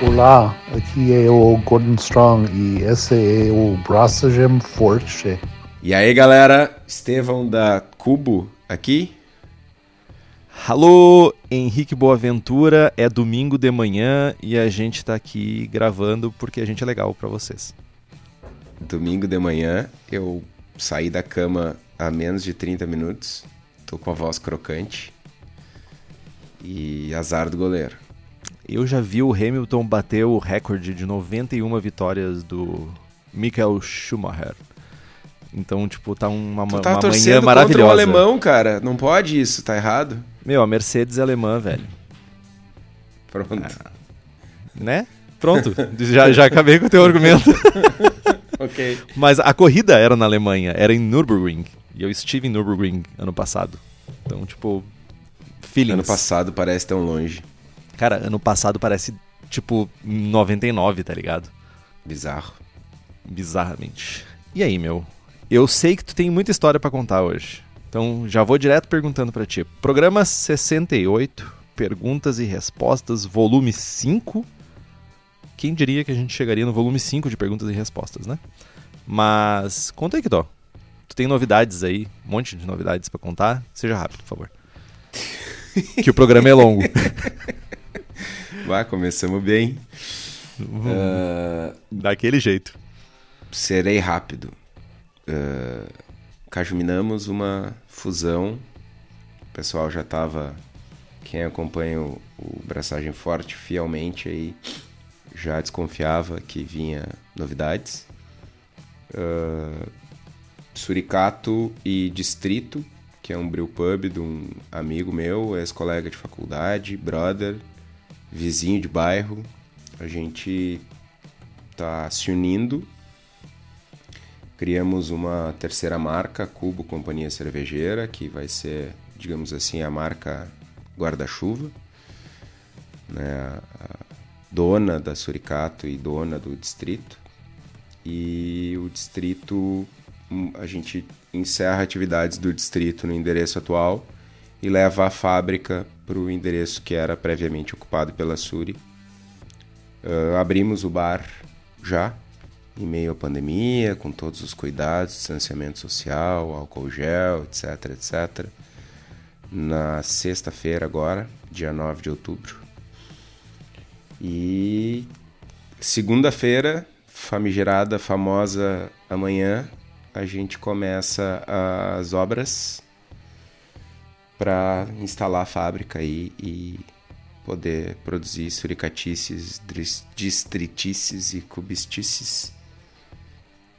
Olá, aqui é o Gordon Strong e esse é o Braçagem Forte. E aí galera, Estevão da Cubo aqui. Alô, Henrique Boaventura, é domingo de manhã e a gente tá aqui gravando porque a gente é legal para vocês. Domingo de manhã, eu saí da cama há menos de 30 minutos, tô com a voz crocante e azar do goleiro. Eu já vi o Hamilton bater o recorde de 91 vitórias do Michael Schumacher. Então, tipo, tá uma, tu tá uma torcendo manhã maravilhosa. contra o alemão, cara. Não pode isso, tá errado. Meu, a Mercedes é alemã, velho. Pronto. Ah, né? Pronto, já, já acabei com o teu argumento. ok. Mas a corrida era na Alemanha, era em Nürburgring. E eu estive em Nürburgring ano passado. Então, tipo, feelings. Ano passado parece tão longe. Cara, ano passado parece, tipo, 99, tá ligado? Bizarro. Bizarramente. E aí, meu? Eu sei que tu tem muita história para contar hoje. Então, já vou direto perguntando para ti. Programa 68, perguntas e respostas, volume 5. Quem diria que a gente chegaria no volume 5 de perguntas e respostas, né? Mas conta aí, Kidó. Tu tem novidades aí, um monte de novidades para contar. Seja rápido, por favor. que o programa é longo. Vai, começamos bem. Uh, Daquele jeito. Serei rápido. Uh, cajuminamos uma fusão. O pessoal já estava. Quem acompanha o, o Braçagem Forte fielmente aí já desconfiava que vinha novidades. Uh, Suricato e Distrito, que é um brew pub de um amigo meu, ex-colega de faculdade, brother, vizinho de bairro. A gente tá se unindo. Criamos uma terceira marca, Cubo Companhia Cervejeira, que vai ser, digamos assim, a marca guarda-chuva. Né? Dona da Suricato e dona do distrito. E o distrito, a gente encerra atividades do distrito no endereço atual e leva a fábrica para o endereço que era previamente ocupado pela Suri. Uh, abrimos o bar já, em meio à pandemia, com todos os cuidados, distanciamento social, álcool gel, etc, etc. Na sexta-feira agora, dia 9 de outubro. E segunda-feira, famigerada, famosa amanhã, a gente começa as obras para instalar a fábrica aí e poder produzir suricatices, distritices e cubistices.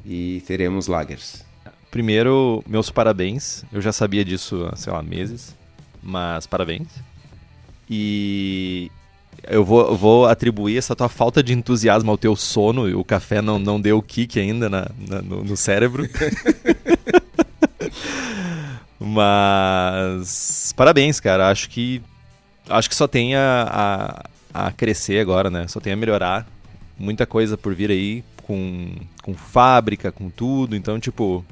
E teremos lagers. Primeiro, meus parabéns. Eu já sabia disso há, sei lá, meses. Mas parabéns. E eu vou, vou atribuir essa tua falta de entusiasmo ao teu sono. O café não, não deu o kick ainda na, na no, no cérebro. Mas parabéns, cara. Acho que acho que só tem a, a, a, crescer agora, né? Só tem a melhorar. Muita coisa por vir aí com, com fábrica, com tudo. Então, tipo,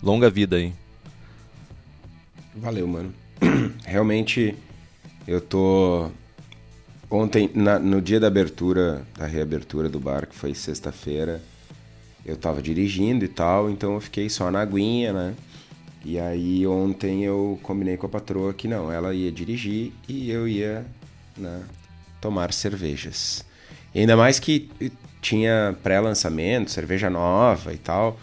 longa vida aí. Valeu, mano. Realmente, eu tô. Ontem, na, no dia da abertura, da reabertura do bar, que foi sexta-feira, eu tava dirigindo e tal, então eu fiquei só na aguinha, né? E aí ontem eu combinei com a patroa que não, ela ia dirigir e eu ia né, tomar cervejas. E ainda mais que tinha pré-lançamento, cerveja nova e tal.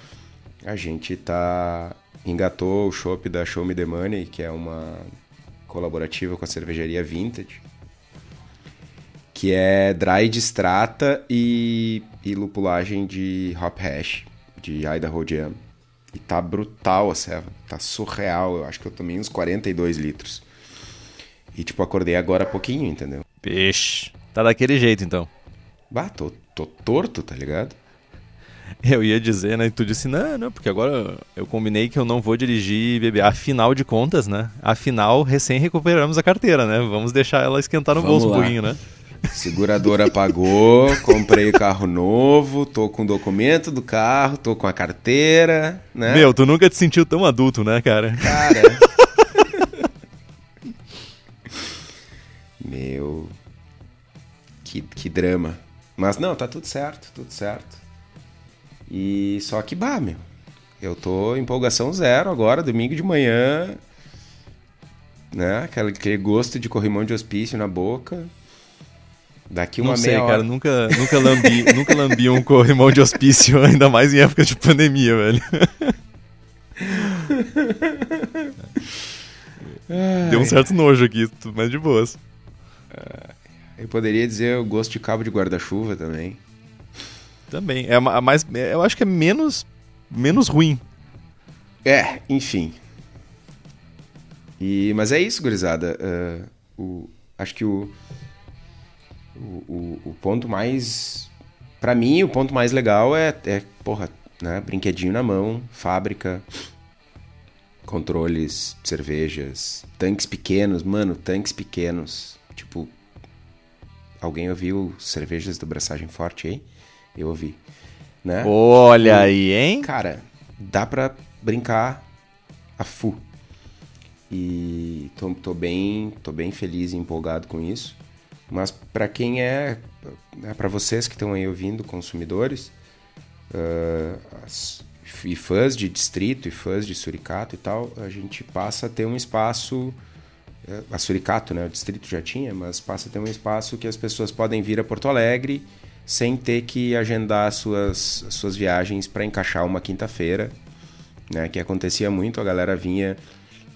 A gente tá engatou o chopp da Show Me The Money, que é uma colaborativa com a cervejaria Vintage, que é dry de strata e, e lupulagem de hop hash de Idaho Jam. E tá brutal a ceva. Tá surreal. Eu acho que eu tomei uns 42 litros. E, tipo, acordei agora há pouquinho, entendeu? Peixe. Tá daquele jeito, então. Bah, tô, tô torto, tá ligado? Eu ia dizer, né? E tu disse, não, não, porque agora eu combinei que eu não vou dirigir e beber. Afinal de contas, né? Afinal, recém recuperamos a carteira, né? Vamos deixar ela esquentar no Vamos bolso lá. um pouquinho, né? Seguradora pagou, comprei o carro novo, tô com o documento do carro, tô com a carteira, né? Meu, tu nunca te sentiu tão adulto, né, cara? Cara. Meu. Que que, drama. Mas não, tá tudo certo, tudo certo. E só que, bah, meu. Eu tô em empolgação zero agora, domingo de manhã. Né? Aquele, aquele gosto de corrimão de hospício na boca. Daqui uma Não sei, meia hora. cara, nunca, nunca, lambi, nunca lambi um corrimão de hospício, ainda mais em época de pandemia, velho. Deu um certo nojo aqui, mais de boas. Eu poderia dizer o gosto de cabo de guarda-chuva também. Também. É a mais, é, eu acho que é menos, menos ruim. É, enfim. E, mas é isso, gurizada. Uh, o, acho que o, o, o, o ponto mais. Pra mim, o ponto mais legal é, é porra, né? Brinquedinho na mão, fábrica, controles, cervejas, tanques pequenos, mano, tanques pequenos. Tipo, alguém ouviu cervejas do Braçagem Forte aí? Eu ouvi. Né? Olha aí, hein? Cara, dá pra brincar a full. E tô, tô, bem, tô bem feliz e empolgado com isso. Mas para quem é, é para vocês que estão aí ouvindo, consumidores, uh, e fãs de distrito e fãs de Suricato e tal, a gente passa a ter um espaço a Suricato, né, o distrito já tinha, mas passa a ter um espaço que as pessoas podem vir a Porto Alegre sem ter que agendar as suas, as suas viagens para encaixar uma quinta-feira, né, que acontecia muito, a galera vinha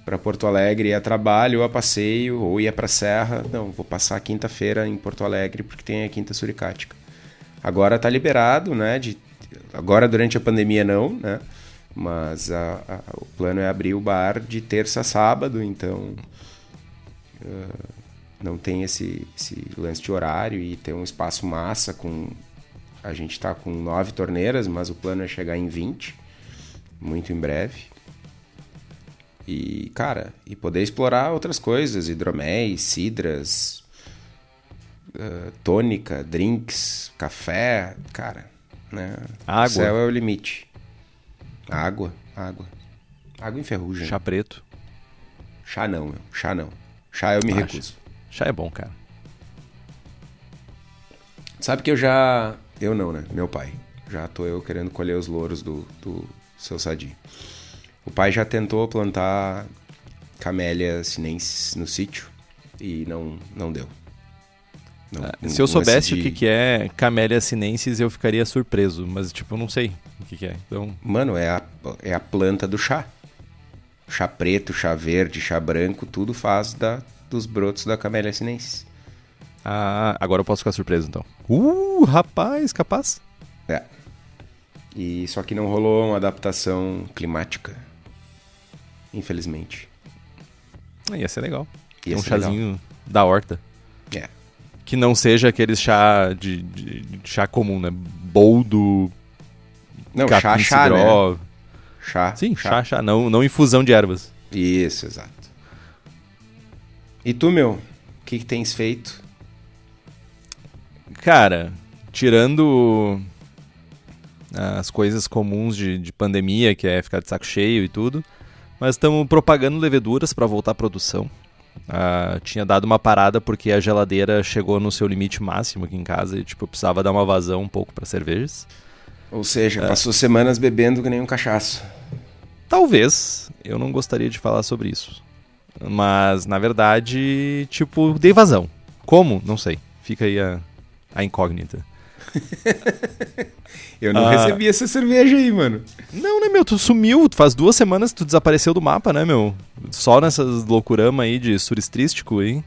para Porto Alegre a trabalho, ou a passeio, ou ia para Serra. Não, vou passar quinta-feira em Porto Alegre porque tem a Quinta Suricática. Agora está liberado, né? De, agora durante a pandemia não, né? Mas a, a, o plano é abrir o bar de terça a sábado, então uh, não tem esse, esse lance de horário e tem um espaço massa com a gente está com nove torneiras, mas o plano é chegar em 20, muito em breve. E, cara, e poder explorar outras coisas, hidroméis, cidras, uh, tônica, drinks, café, cara, né? Água. O céu é o limite. Água, água. Água em ferrugem. Chá preto. Chá não, meu. Chá não. Chá eu me Ah, recuso. Chá é bom, cara. Sabe que eu já... Eu não, né? Meu pai. Já tô eu querendo colher os louros do, do seu sadio. O pai já tentou plantar camélia sinensis no sítio e não, não deu. Não, Ah, um Se eu soubesse de- o que, que é Camellia sinensis, eu ficaria surpreso. Mas, tipo, eu não sei o que, que é. Então, Mano, é a, é a planta do chá. Chá preto, chá verde, chá branco, tudo faz da, dos brotos da camélia sinensis. ah, agora eu posso ficar surpreso, então. Uh, rapaz, capaz. É. E só que não rolou uma adaptação climática. Infelizmente. Ah, Ia ser legal. Ia um ser legal. chazinho da horta. É. Que não seja aquele chá de, de- de chá comum, né? Boldo, Não, chá, chá, né? Chá. Sim, chá, chá. Não, não infusão de ervas. Isso, exato. E tu, meu? O que, que tens feito? Cara, tirando as coisas comuns de, de pandemia, que é ficar de saco cheio e tudo, mas estamos propagando leveduras para voltar à produção. Ah, tinha dado uma parada porque a geladeira chegou no seu limite máximo aqui em casa e tipo, eu precisava dar uma vazão um pouco para cervejas. Ou seja, passou semanas bebendo que nem um cachaço. Talvez, eu não gostaria de falar sobre isso. Mas, na verdade, tipo, dei vazão. Como? Não sei. Fica aí a, a incógnita. Eu não Ah. recebi essa cerveja aí, mano. Não, né, meu? Tu sumiu. Faz duas semanas que tu desapareceu do mapa, né, meu? Só nessas loucurama aí de suristrístico, hein?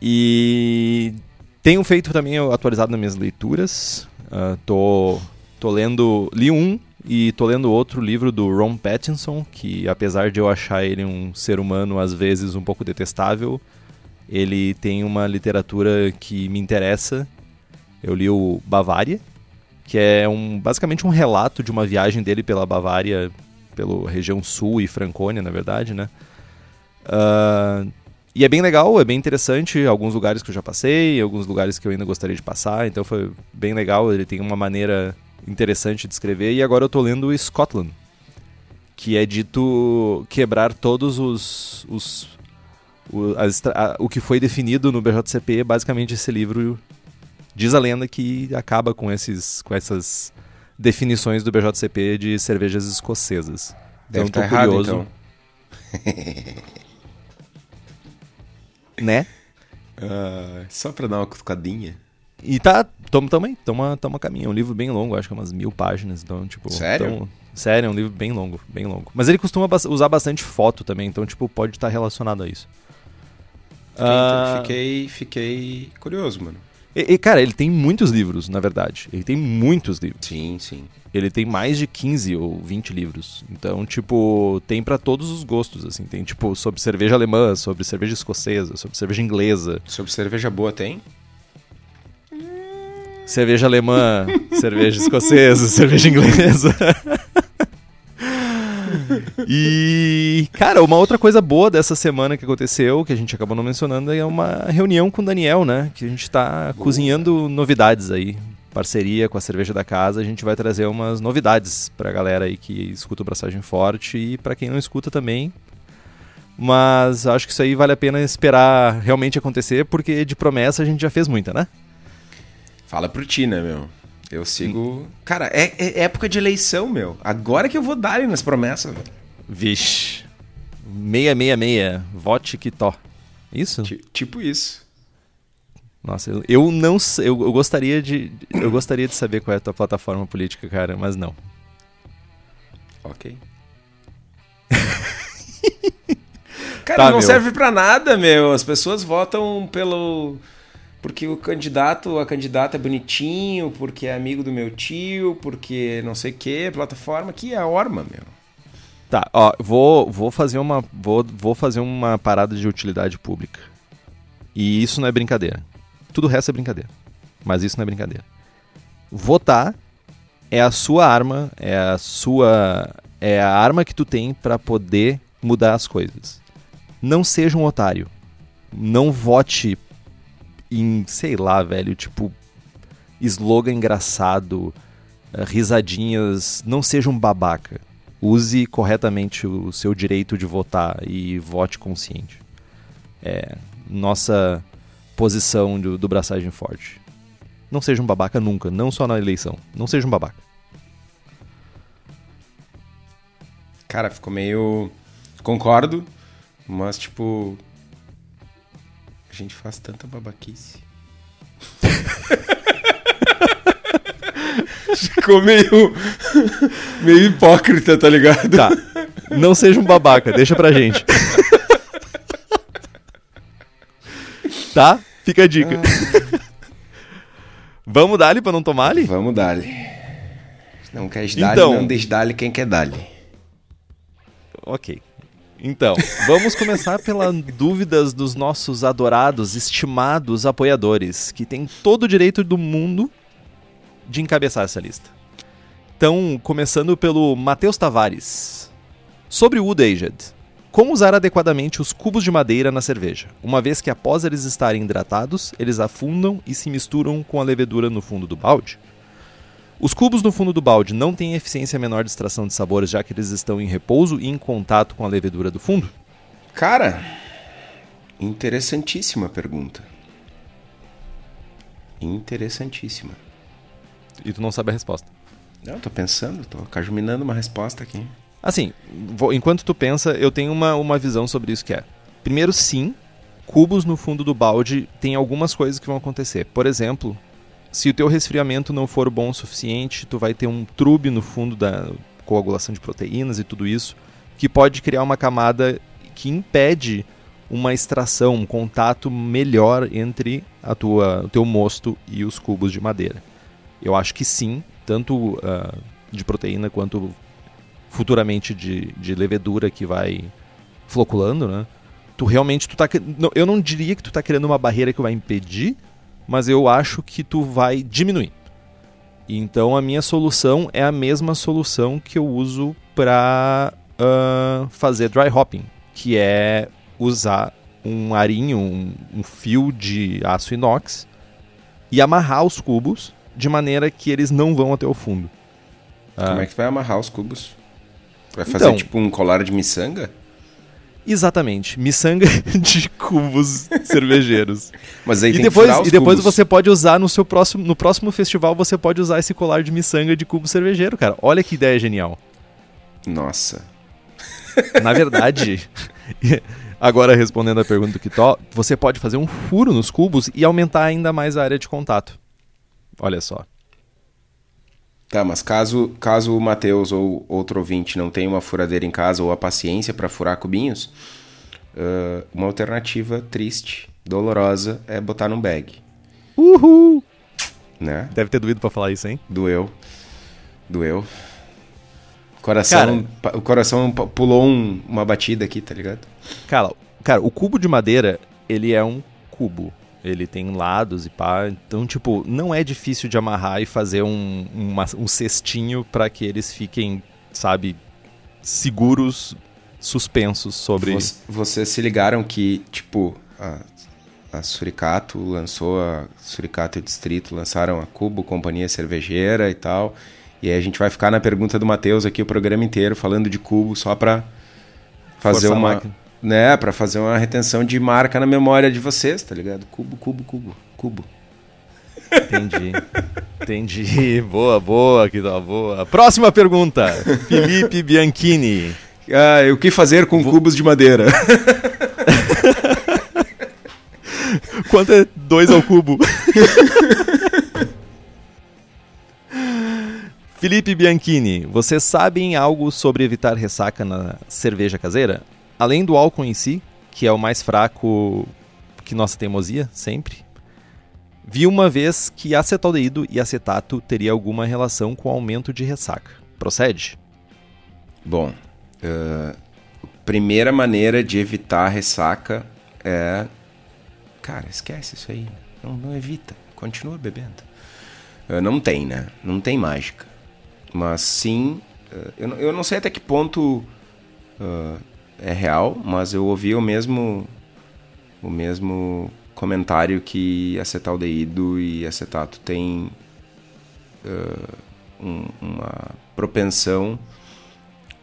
E tenho feito também atualizado nas minhas leituras. Ah, tô, tô lendo. Li um e tô lendo outro livro do Ron Pattinson, que apesar de eu achar ele um ser humano às vezes um pouco detestável, ele tem uma literatura que me interessa. Eu li o Bavária, que é um, basicamente um relato de uma viagem dele pela Bavária, pela região sul e Franconia, na verdade, né? Ah, e é bem legal, é bem interessante, alguns lugares que eu já passei, alguns lugares que eu ainda gostaria de passar, então foi bem legal, ele tem uma maneira interessante de escrever, e agora eu tô lendo Scotland, que é dito quebrar todos os, os, O, a, o que foi definido no BJCP basicamente esse livro. Diz a lenda que acaba com, esses, com essas definições do BJCP de cervejas escocesas. Deve então, tá tô errado, curioso. então. Né? Ah, só pra dar uma cutucadinha. E tá, tamo também, tamo, tamo a caminho. É um livro bem longo, acho que é umas mil páginas. Então, tipo. Sério? tamo- sério, é um livro bem longo, bem longo. Mas ele costuma usar bastante foto também, então, tipo, pode estar relacionado a isso. Ah, Fiquei, fiquei curioso, mano. E, e, cara, ele tem muitos livros, na verdade. Ele tem muitos livros. Sim, sim. Ele tem mais de 15 ou 20 livros. Então, tipo, tem pra todos os gostos, assim. Tem, tipo, sobre cerveja alemã, sobre cerveja escocesa, sobre cerveja inglesa, Sobre cerveja boa tem? cerveja alemã, cerveja escocesa, cerveja inglesa. E, cara, uma outra coisa boa dessa semana que aconteceu, que a gente acabou não mencionando, é uma reunião com o Daniel, né? Que a gente tá cozinhando novidades aí. Parceria com a cerveja da casa, a gente vai trazer umas novidades pra galera aí que escuta o Braçagem Forte e pra quem não escuta também. Mas acho que isso aí vale a pena esperar realmente acontecer, porque de promessa a gente já fez muita, né? Fala pro ti, né, meu? Eu sigo. Cara, é, é época de eleição, meu. Agora que eu vou dar nas promessas, velho. Vixe. 666, vote que tó. Isso? Ti- Tipo isso. Nossa, eu, eu não sei, eu, eu gostaria de eu gostaria de saber qual é a tua plataforma política, cara, mas não. Ok. Cara, Tá, não meu. serve pra nada, meu. As pessoas votam pelo. Porque o candidato, a candidata é bonitinho, porque é amigo do meu tio, porque não sei o que, plataforma que é a Orma, meu. Tá, ó, vou vou fazer uma vou, vou fazer uma parada de utilidade pública. E isso não é brincadeira. Tudo o resto é brincadeira. Mas isso não é brincadeira. Votar é a sua arma, é a sua é a arma que tu tem pra poder mudar as coisas. Não seja um otário. Não vote em, sei lá, velho, tipo slogan engraçado, eh, risadinhas, não seja um babaca. Use corretamente o seu direito de votar e vote consciente. É nossa posição do, do braçagem forte. Não seja um babaca nunca, não só na eleição. Não seja um babaca. Cara, ficou meio. Concordo, mas tipo. A gente faz tanta babaquice. ficou meio. meio hipócrita, tá ligado? Tá. Não seja um babaca, deixa pra gente. tá? Fica a dica. Vamos dar-lhe pra não tomar ali? Vamos dar-lhe. Não quer dar-lhe, Então. não deixe dar-lhe quem quer dar-lhe. Ok. Então, vamos começar pelas dúvidas dos nossos adorados, estimados apoiadores, que têm todo o direito do mundo de encabeçar essa lista. Então, começando pelo Matheus Tavares. Sobre o Wood Aged. Como usar adequadamente os cubos de madeira na cerveja, uma vez que após eles estarem hidratados, eles afundam e se misturam com a levedura no fundo do balde? Os cubos no fundo do balde não têm eficiência menor de extração de sabores, já que eles estão em repouso e em contato com a levedura do fundo? Cara, interessantíssima pergunta. Interessantíssima. E tu não sabe a resposta. Não, tô pensando, tô cajuminando uma resposta aqui. Assim, vou- enquanto tu pensa, eu tenho uma, uma visão sobre isso que é. Primeiro, sim, cubos no fundo do balde tem algumas coisas que vão acontecer. Por exemplo, se o teu resfriamento não for bom o suficiente, tu vai ter um trube no fundo da coagulação de proteínas e tudo isso, que pode criar uma camada que impede uma extração, um contato melhor entre a tua, o teu mosto e os cubos de madeira. Eu acho que sim, tanto ah, de proteína quanto futuramente de, de levedura que vai floculando, né? Tu realmente tu tá eu não diria que tu tá criando uma barreira que vai impedir, mas eu acho que tu vai diminuir. Então a minha solução é a mesma solução que eu uso para fazer dry hopping, que é usar um arinho, um, um fio de aço inox e amarrar os cubos de maneira que eles não vão até o fundo. Como é que tu vai amarrar os cubos? Vai fazer Então. tipo um colar de miçanga? Exatamente, miçanga de cubos cervejeiros. Mas aí E tem depois, que furar os e depois cubos. você pode usar no seu próximo, no próximo festival, você pode usar esse colar de miçanga de cubo cervejeiro, cara. Olha que ideia genial. Nossa. Na verdade, agora respondendo a pergunta do Kitó, você pode fazer um furo nos cubos e aumentar ainda mais a área de contato. Olha só. Tá, mas caso, caso o Matheus ou outro ouvinte não tenha uma furadeira em casa ou a paciência para furar cubinhos, ah, uma alternativa triste, dolorosa, é botar num bag, Uhul! né? Deve ter doído pra falar isso, hein? Doeu. Doeu. Coração, o coração pulou um- uma batida aqui, tá ligado? Cara, cara, o cubo de madeira, ele é um cubo. Ele tem lados e pá. Então, tipo, não é difícil de amarrar e fazer um, uma- um cestinho pra que eles fiquem, sabe, seguros, suspensos sobre. Voc- Vocês se ligaram que, tipo, a, a Suricato lançou, a Suricato e o Distrito lançaram a Cubo, Companhia Cervejeira e tal. E aí a gente vai ficar na pergunta do Matheus aqui o programa inteiro falando de Cubo só pra fazer Forçar a uma. máquina. Né, pra fazer uma retenção de marca na memória de vocês, tá ligado? Cubo, cubo, cubo, cubo. Entendi. Entendi. Boa, boa, que tá boa. Próxima pergunta. Felipe Bianchini. Ah, o que fazer com cubos de madeira? Quanto é 2 ao cubo? Felipe Bianchini, vocês sabem algo sobre evitar ressaca na cerveja caseira? Além do álcool em si, que é o mais fraco que nossa teimosia, sempre. Vi uma vez que acetaldeído e acetato teria alguma relação com o aumento de ressaca. Procede? Bom, ah, primeira maneira de evitar ressaca é. Cara, esquece isso aí. Não, não evita. Continua bebendo. Ah, não tem, né? Não tem mágica. Mas sim. ah, eu, não- eu não sei até que ponto é real, mas eu ouvi o mesmo. O mesmo comentário que acetaldeído e acetato tem ah, um- uma propensão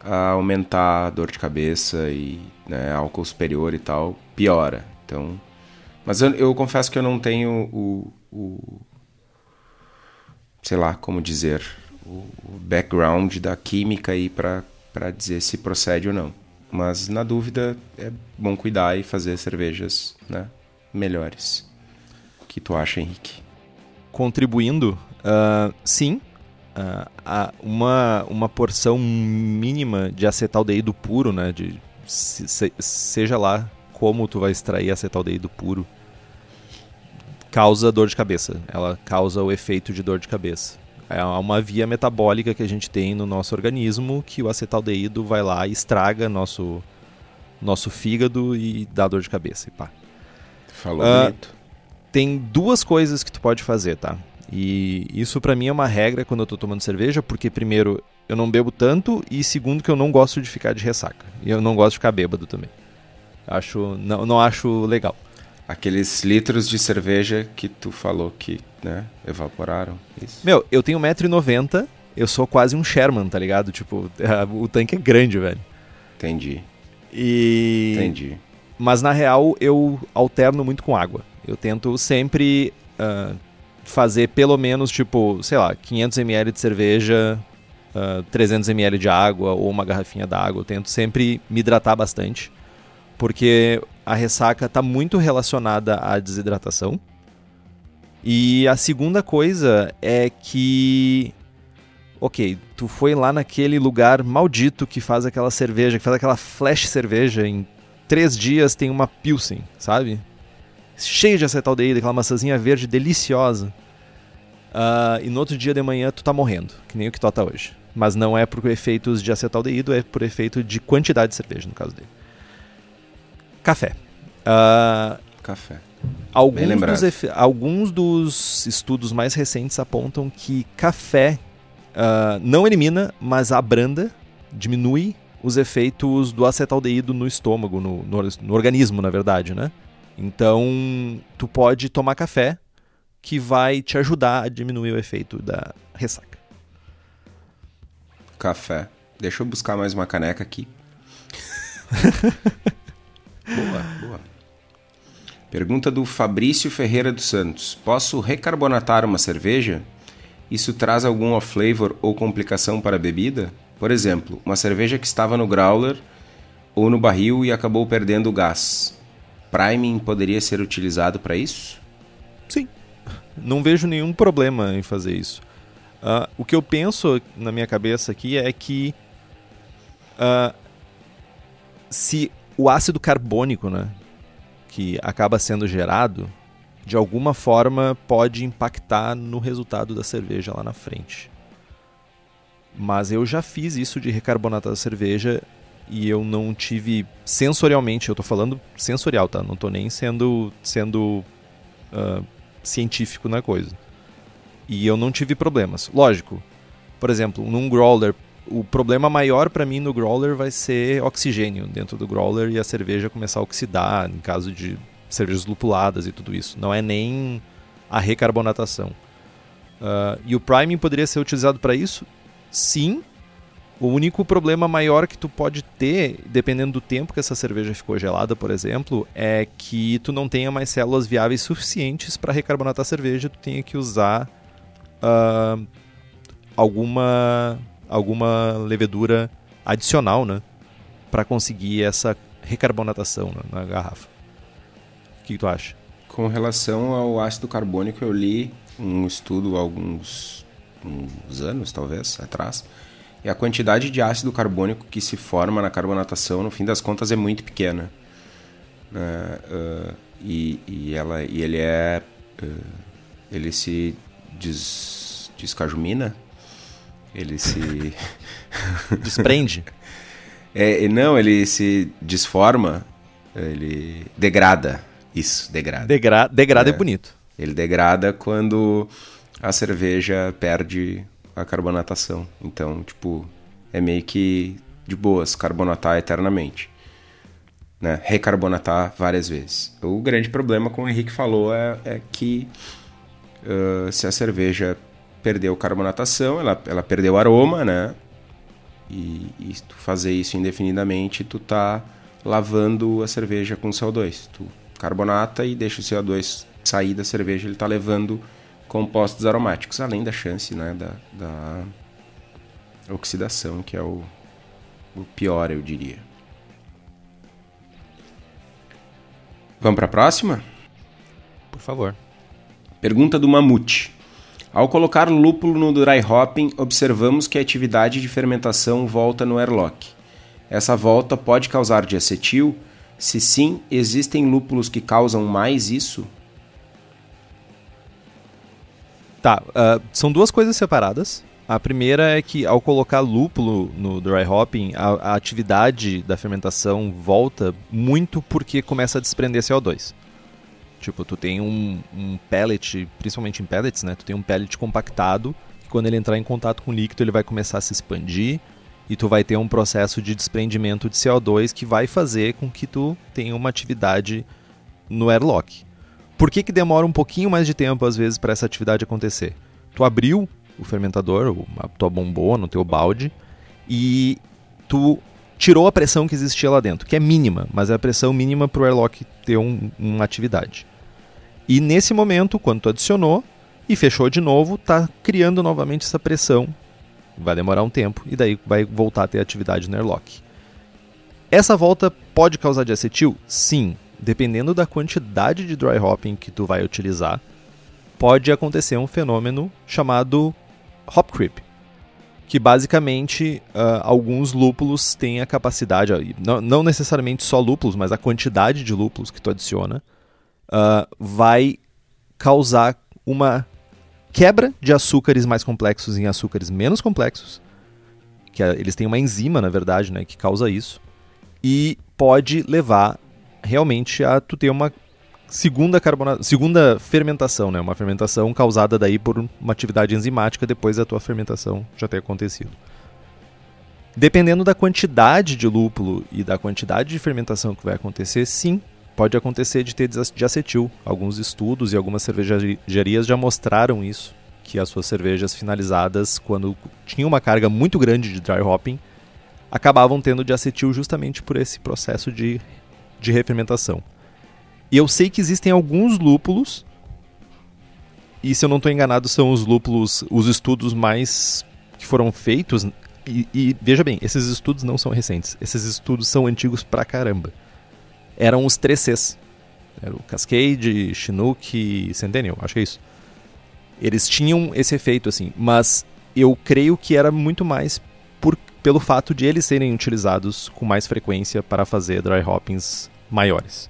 a aumentar a dor de cabeça e né, álcool superior e tal, piora. Então, mas eu, eu confesso que eu não tenho o, o- sei lá, como dizer, o, o background da química aí para dizer se procede ou não. Mas na dúvida é bom cuidar e fazer cervejas, né, melhores. O que tu acha, Henrique? contribuindo, ah, sim, a- uma, uma porção mínima de acetaldeído puro, né, de, se- se- seja lá como tu vai extrair acetaldeído puro, causa dor de cabeça. Ela causa o efeito de dor de cabeça. É uma via metabólica que a gente tem no nosso organismo que o acetaldeído vai lá e estraga nosso, nosso fígado e dá dor de cabeça. E pá Falou Ah, bonito. tem duas coisas que tu pode fazer, tá? E isso pra mim é uma regra quando eu tô tomando cerveja, porque primeiro, eu não bebo tanto e segundo que eu não gosto de ficar de ressaca. E eu não gosto de ficar bêbado também. Acho não, não acho legal. Aqueles litros de cerveja que tu falou que, né, evaporaram. Isso. Meu, eu tenho 1,90m, eu sou quase um Sherman, tá ligado? Tipo, o tanque é grande, velho. Entendi, E entendi. Mas na real eu alterno muito com água. Eu tento sempre ah, fazer pelo menos, tipo, sei lá, 500ml de cerveja, ah, 300ml de água ou uma garrafinha d'água. Eu tento sempre me hidratar bastante, porque a ressaca está muito relacionada à desidratação. E a segunda coisa é que. Ok, tu foi lá naquele lugar maldito que faz aquela cerveja, que faz aquela flash cerveja em três dias tem uma Pilsen, sabe? Cheio de acetaldeído, aquela maçãzinha verde deliciosa. Ah, e no outro dia de manhã tu tá morrendo, que nem o que tu tá hoje. Mas não é por efeitos de acetaldeído, é por efeito de quantidade de cerveja, no caso dele. Café. Ah, Café. alguns, dos efe- alguns dos estudos mais recentes apontam que café ah, não elimina, mas abranda, diminui os efeitos do acetaldeído no estômago, no, no, no organismo, na verdade, né? Então, tu pode tomar café que vai te ajudar a diminuir o efeito da ressaca. Café. Deixa eu buscar mais uma caneca aqui. Pergunta do Fabrício Ferreira dos Santos. Posso recarbonatar uma cerveja? Isso traz algum off-flavor ou complicação para a bebida? Por exemplo, uma cerveja que estava no growler ou no barril e acabou perdendo o gás. Priming poderia ser utilizado para isso? Sim. Não vejo nenhum problema em fazer isso. Uh, o que eu penso na minha cabeça aqui é que uh, se o ácido carbônico, né, que acaba sendo gerado, de alguma forma pode impactar no resultado da cerveja lá na frente. Mas eu já fiz isso de recarbonatar a cerveja e eu não tive sensorialmente, eu estou falando sensorial, tá? Não estou nem sendo sendo uh, científico na coisa. E eu não tive problemas. Lógico. Por exemplo, num growler o problema maior para mim no growler vai ser oxigênio dentro do growler e a cerveja começar a oxidar em caso de cervejas lupuladas e tudo isso. Não é nem a recarbonatação. Uh, e o priming poderia ser utilizado para isso? Sim. O único problema maior que tu pode ter, dependendo do tempo que essa cerveja ficou gelada, por exemplo, é que tu não tenha mais células viáveis suficientes para recarbonatar a cerveja. Tu tenha que usar uh, alguma alguma levedura adicional, né? Para conseguir essa recarbonatação na, na garrafa. O que, que tu acha? Com relação ao ácido carbônico, eu li um estudo alguns uns anos, talvez, atrás, e a quantidade de ácido carbônico que se forma na carbonatação, no fim das contas, é muito pequena. Uh, uh, e, e, ela, e ele é... Uh, ele se des, descajumina, ele se. Desprende? é, não, ele se desforma, ele degrada. Isso, degrada. Degra degrada é. é bonito. Ele degrada quando a cerveja perde a carbonatação. Então, tipo, é meio que de boas carbonatar eternamente. Né? Recarbonatar várias vezes. O grande problema, como o Henrique falou, é, é que uh, se a cerveja perdeu carbonatação, ela, ela perdeu aroma, né? E, e tu fazer isso indefinidamente, tu tá lavando a cerveja com CO2. Tu carbonata e deixa o CO2 sair da cerveja, ele tá levando compostos aromáticos, além da chance, né, da, da oxidação, que é o, o pior, eu diria. Vamos para a próxima? Por favor. Pergunta do Mamute. Ao colocar lúpulo no dry hopping, observamos que a atividade de fermentação volta no airlock. Essa volta pode causar diacetil? Se sim, existem lúpulos que causam mais isso? Tá, uh, são duas coisas separadas. A primeira é que ao colocar lúpulo no dry hopping, a, a atividade da fermentação volta muito porque começa a desprender CO2. Tipo, tu tem um, um pellet, principalmente em pellets, né? Tu tem um pellet compactado, que quando ele entrar em contato com o líquido, ele vai começar a se expandir e tu vai ter um processo de desprendimento de CO2 que vai fazer com que tu tenha uma atividade no airlock. Por que, que demora um pouquinho mais de tempo, às vezes, para essa atividade acontecer? Tu abriu o fermentador, a tua bombona, o teu balde, e tu tirou a pressão que existia lá dentro, que é mínima, mas é a pressão mínima para o airlock ter um, uma atividade. E nesse momento, quando tu adicionou e fechou de novo, tá criando novamente essa pressão. Vai demorar um tempo e daí vai voltar a ter atividade no airlock. Essa volta pode causar diacetil? Sim, dependendo da quantidade de dry hopping que tu vai utilizar, pode acontecer um fenômeno chamado hop creep, que basicamente uh, alguns lúpulos têm a capacidade, não, não necessariamente só lúpulos, mas a quantidade de lúpulos que tu adiciona, uh, vai causar uma quebra de açúcares mais complexos em açúcares menos complexos, que eles têm uma enzima, na verdade, né, que causa isso, e pode levar realmente a tu ter uma segunda carbona... segunda fermentação, né, uma fermentação causada daí por uma atividade enzimática depois da tua fermentação já ter acontecido. Dependendo da quantidade de lúpulo e da quantidade de fermentação que vai acontecer, sim, pode acontecer de ter diacetil. Alguns estudos e algumas cervejarias já mostraram isso, que as suas cervejas finalizadas, quando tinham uma carga muito grande de dry hopping, acabavam tendo diacetil justamente por esse processo de, de refermentação. E eu sei que existem alguns lúpulos, e se eu não estou enganado, são os lúpulos, os estudos mais que foram feitos. E, e, veja bem, esses estudos não são recentes, esses estudos são antigos pra caramba. Eram os 3Cs. Era o Cascade, Chinook e Centennial, acho que é isso. Eles tinham esse efeito, assim, mas eu creio que era muito mais por, pelo fato de eles serem utilizados com mais frequência para fazer dry hoppings maiores.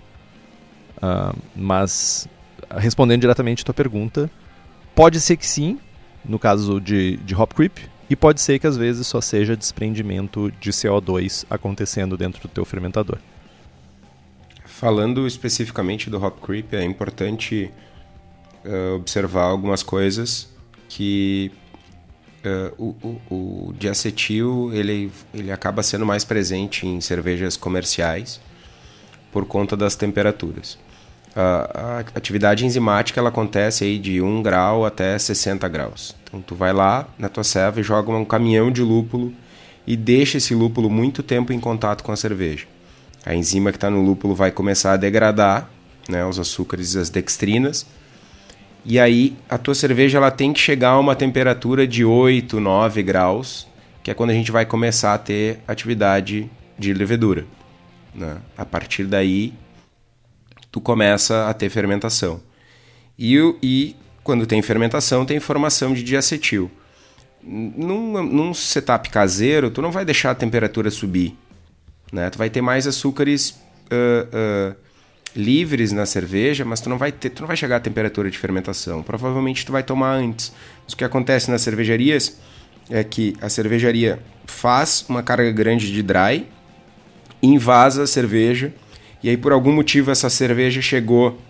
Uh, mas, respondendo diretamente a tua pergunta, pode ser que sim, no caso de, de hop creep, e pode ser que às vezes só seja desprendimento de CO2 acontecendo dentro do teu fermentador. Falando especificamente do hop creep, é importante uh, observar algumas coisas que uh, o, o, o diacetil ele, ele acaba sendo mais presente em cervejas comerciais por conta das temperaturas. A, a atividade enzimática ela acontece aí de 1 grau até 60 graus. Então tu vai lá na tua serva e joga um caminhão de lúpulo e deixa esse lúpulo muito tempo em contato com a cerveja. A enzima que está no lúpulo vai começar a degradar né, os açúcares e as dextrinas. E aí a tua cerveja ela tem que chegar a uma temperatura de 8, 9 graus, que é quando a gente vai começar a ter atividade de levedura. Né? A partir daí, tu começa a ter fermentação. E, e quando tem fermentação, tem formação de diacetil. Num, num setup caseiro, tu não vai deixar a temperatura subir. Né? Tu vai ter mais açúcares uh, uh, livres na cerveja, mas tu não vai ter, tu não vai chegar à temperatura de fermentação. Provavelmente tu vai tomar antes. Mas o que acontece nas cervejarias é que a cervejaria faz uma carga grande de dry, invasa a cerveja, e aí por algum motivo essa cerveja chegou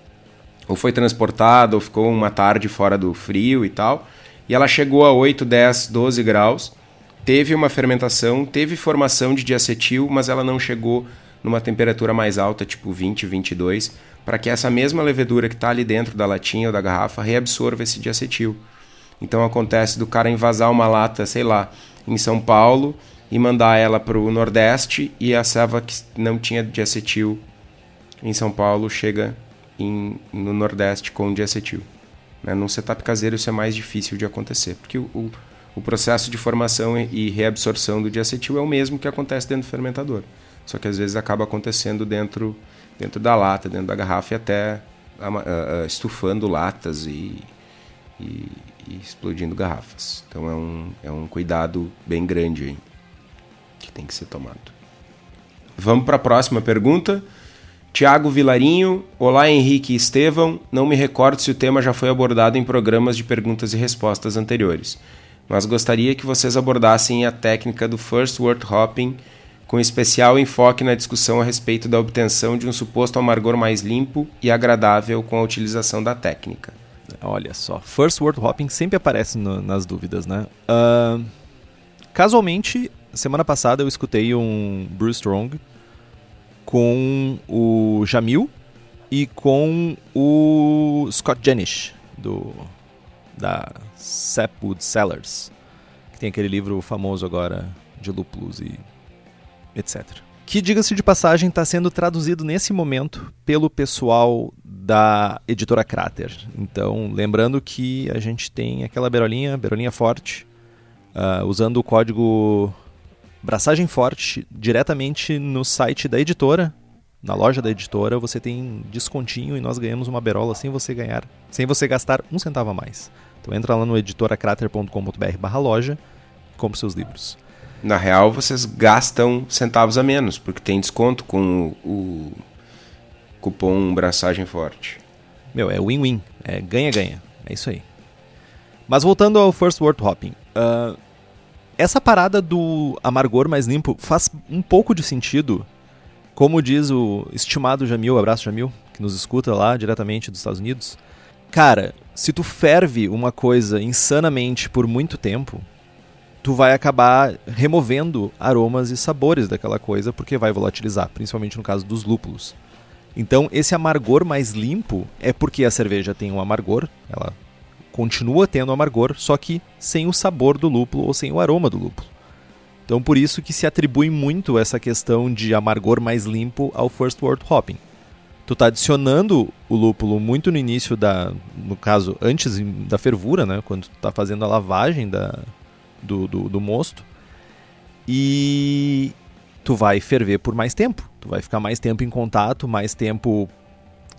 ou foi transportada ou ficou uma tarde fora do frio e tal, e ela chegou a 8, 10, 12 graus, teve uma fermentação, teve formação de diacetil, mas ela não chegou numa temperatura mais alta, tipo 20, 22, para que essa mesma levedura que está ali dentro da latinha ou da garrafa reabsorva esse diacetil. Então acontece do cara invasar uma lata, sei lá, em São Paulo e mandar ela para o Nordeste e a serva que não tinha diacetil em São Paulo chega em, no Nordeste com diacetil. Né? Num setup caseiro isso é mais difícil de acontecer, porque o, o, o processo de formação e reabsorção do diacetil é o mesmo que acontece dentro do fermentador. Só que às vezes acaba acontecendo dentro, dentro da lata, dentro da garrafa e até estufando latas e, e, e, explodindo garrafas. Então é um, é um cuidado bem grande aí que tem que ser tomado. Vamos para a próxima pergunta. Tiago Vilarinho, olá Henrique e Estevão. Não me recordo se o tema já foi abordado em programas de perguntas e respostas anteriores, mas gostaria que vocês abordassem a técnica do First Word Hopping, com especial enfoque na discussão a respeito da obtenção de um suposto amargor mais limpo e agradável com a utilização da técnica. Olha só, First Word Hopping sempre aparece no, nas dúvidas, né? Uh, casualmente, semana passada eu escutei um Bruce Strong com o Jamil e com o Scott Jenish, do, da Sapwood Sellers, que tem aquele livro famoso agora de lúpulos e etc. Que, diga-se de passagem, está sendo traduzido nesse momento pelo pessoal da editora Crater. Então, lembrando que a gente tem aquela berolinha, berolinha forte, uh, usando o código Braçagem Forte diretamente no site da editora, na loja da editora, você tem descontinho e nós ganhamos uma berola sem você ganhar, sem você gastar um centavo a mais. Então entra lá no editoracrater.com.br barra loja e compre seus livros. Na real, vocês gastam centavos a menos, porque tem desconto com o cupom Braçagem Forte. Meu, é win-win. É ganha-ganha. É isso aí. Mas voltando ao First Word Hopping. Uh, essa parada do amargor mais limpo faz um pouco de sentido, como diz o estimado Jamil, abraço Jamil, que nos escuta lá diretamente dos Estados Unidos. Cara, se tu ferve uma coisa insanamente por muito tempo, tu vai acabar removendo aromas e sabores daquela coisa porque vai volatilizar, principalmente no caso dos lúpulos. Então, esse amargor mais limpo é porque a cerveja tem um amargor, ela continua tendo amargor, só que sem o sabor do lúpulo ou sem o aroma do lúpulo. Então por isso que se atribui muito essa questão de amargor mais limpo ao First World Hopping. Tu tá adicionando o lúpulo muito no início da, no caso, antes da fervura, né, quando tu tá fazendo a lavagem da, do, do, do mosto, e tu vai ferver por mais tempo, tu vai ficar mais tempo em contato, mais tempo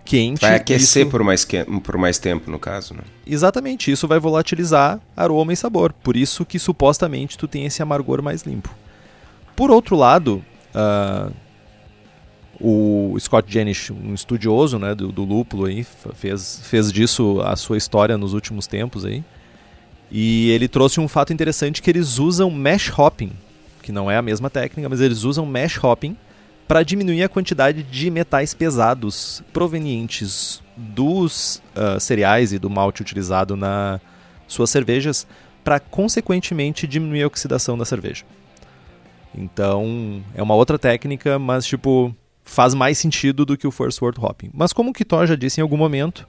quente. Vai aquecer isso... por, mais que... por mais tempo, no caso, né? Exatamente, isso vai volatilizar aroma e sabor, por isso que supostamente tu tem esse amargor mais limpo. Por outro lado, uh, o Scott Jenish, um estudioso né, do, do lúpulo, aí, fez, fez disso a sua história nos últimos tempos. Aí. E ele trouxe um fato interessante que eles usam mesh hopping, que não é a mesma técnica, mas eles usam mesh hopping para diminuir a quantidade de metais pesados provenientes dos uh, cereais e do malte utilizado na suas cervejas, para consequentemente diminuir a oxidação da cerveja. Então, é uma outra técnica, mas tipo, faz mais sentido do que o First World Hopping. Mas como o Kitó já disse em algum momento,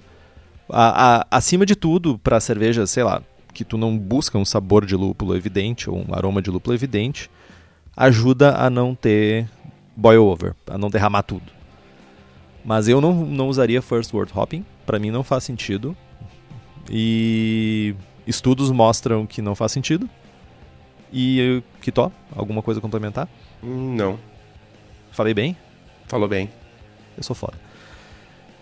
a, a, acima de tudo, para cerveja, sei lá, que tu não busca um sabor de lúpulo evidente ou um aroma de lúpulo evidente, ajuda a não ter boil over, a não derramar tudo. Mas eu não, não usaria First World Hopping, para mim não faz sentido. E estudos mostram que não faz sentido. E Kitó, alguma coisa a complementar? Não. Falei bem? Falou bem. Eu sou foda.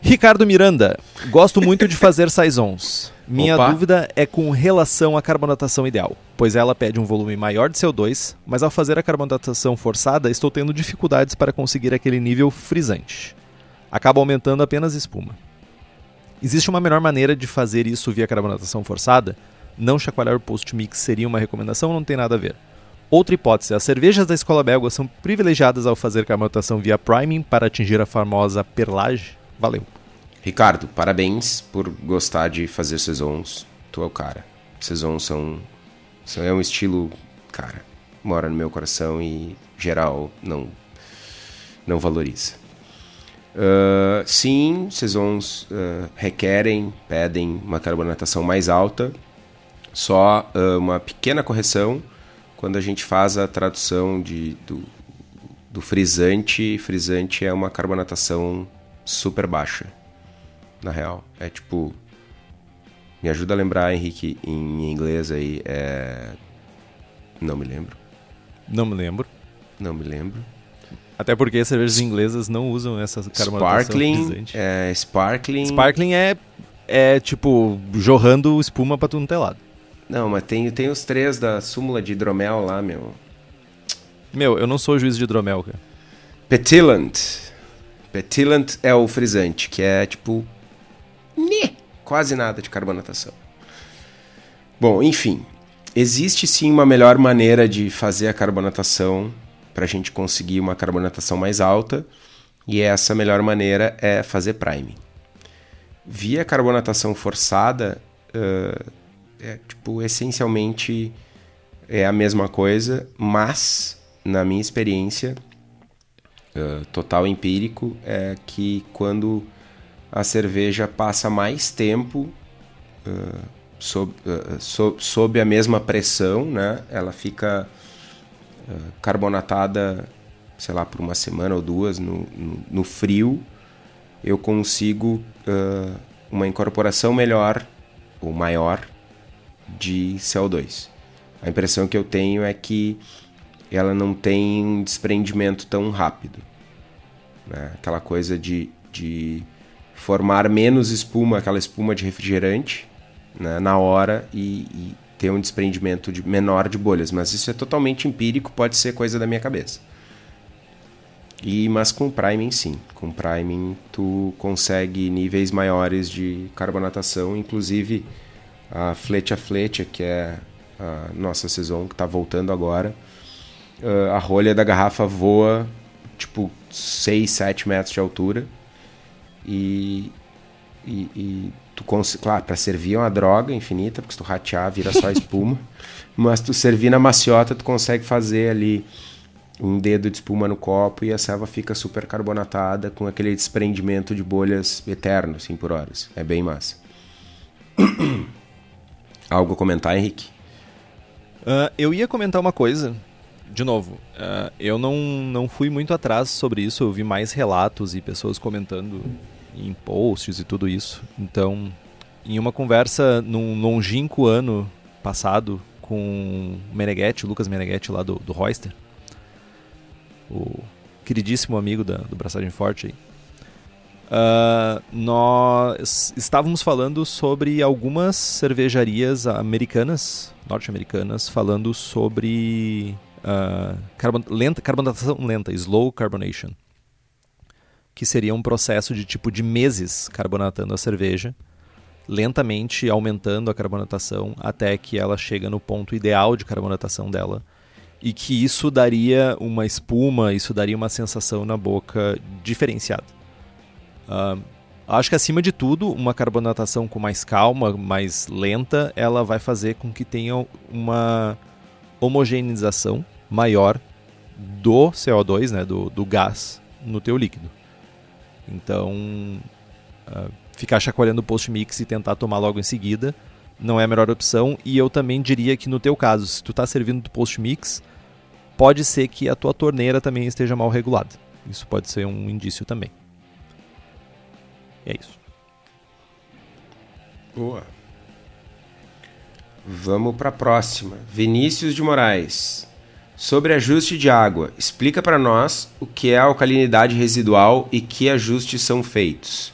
Ricardo Miranda, gosto muito de fazer saisons. Minha Opa. dúvida é com relação à carbonatação ideal, pois ela pede um volume maior de CO2, mas ao fazer a carbonatação forçada estou tendo dificuldades para conseguir aquele nível frisante. Acaba aumentando apenas espuma. Existe uma melhor maneira de fazer isso via carbonatação forçada? Não chacoalhar o post-mix seria uma recomendação ou não tem nada a ver? Outra hipótese, as cervejas da escola belga são privilegiadas ao fazer carbonatação via priming para atingir a famosa perlage? Valeu. Ricardo, parabéns por gostar de fazer saisons. Tu é o cara. Saisons são, são é um estilo, cara, mora no meu coração e geral não não valoriza. Uh, sim, saisons uh, requerem, pedem uma carbonatação mais alta. Só uh, uma pequena correção quando a gente faz a tradução de, do, do frisante, frisante é uma carbonatação super baixa, na real. É tipo. Me ajuda a lembrar, Henrique, em inglês aí. É. Não me lembro. Não me lembro. Não me lembro. Até porque as cervejas inglesas não usam essa carbonatação Sparkling. frisante. É, sparkling. Sparkling é, é tipo jorrando espuma pra tudo no telado. Não, mas tem, tem os três da súmula de hidromel lá, meu. Meu, eu não sou juiz de hidromel, cara. Petillant. Petillant é o frisante, que é tipo. Né, quase nada de carbonatação. Bom, enfim. Existe sim uma melhor maneira de fazer a carbonatação para a gente conseguir uma carbonatação mais alta. E essa melhor maneira é fazer priming. Via carbonatação forçada, uh, é, tipo, essencialmente é a mesma coisa, mas, na minha experiência, uh, total empírico, é que quando a cerveja passa mais tempo uh, sob, uh, sob, a mesma pressão, né, ela fica carbonatada, sei lá, por uma semana ou duas no, no, no frio, eu consigo uma incorporação melhor ou maior de CO2. A impressão que eu tenho é que ela não tem um desprendimento tão rápido. Né? Aquela coisa de, de formar menos espuma, aquela espuma de refrigerante, né? na hora e, e ter um desprendimento de, menor de bolhas. Mas isso é totalmente empírico, pode ser coisa da minha cabeça. E, mas com priming sim, com priming tu consegue níveis maiores de carbonatação, inclusive a Flecha Flecha, que é a nossa saison que está voltando agora. Uh, a rolha da garrafa voa tipo 6, 7 metros de altura. E, e, e tu claro, para servir é uma droga infinita, porque se tu ratear vira só espuma. mas tu servir na maciota, tu consegue fazer ali um dedo de espuma no copo e a selva fica super carbonatada com aquele desprendimento de bolhas eterno, assim, por horas. É bem massa. Algo a comentar, Henrique? Uh, eu ia comentar uma coisa de novo, uh, eu não, não fui muito atrás sobre isso, eu vi mais relatos e pessoas comentando em posts e tudo isso. Então, em uma conversa num longínquo ano passado com o Meneghetti, o Lucas Meneghetti lá do, do Royster, o queridíssimo amigo da, do Braçagem Forte aí, Uh, nós estávamos falando sobre algumas cervejarias americanas, norte-americanas, falando sobre uh, carbon lenta, carbonatação lenta, slow carbonation, que seria um processo de tipo de meses carbonatando a cerveja, lentamente aumentando a carbonatação até que ela chega no ponto ideal de carbonatação dela e que isso daria uma espuma, isso daria uma sensação na boca diferenciada. Uh, acho que acima de tudo, uma carbonatação com mais calma, mais lenta, ela vai fazer com que tenha uma homogeneização maior do CO2, né, do, do gás, no teu líquido. Então, uh, ficar chacoalhando o post-mix e tentar tomar logo em seguida não é a melhor opção. E eu também diria que no teu caso, se tu está servindo do post-mix, pode ser que a tua torneira também esteja mal regulada. Isso pode ser um indício também. E é isso. Boa. Vamos para a próxima. Vinícius de Moraes. Sobre ajuste de água, explica para nós o que é alcalinidade residual e que ajustes são feitos.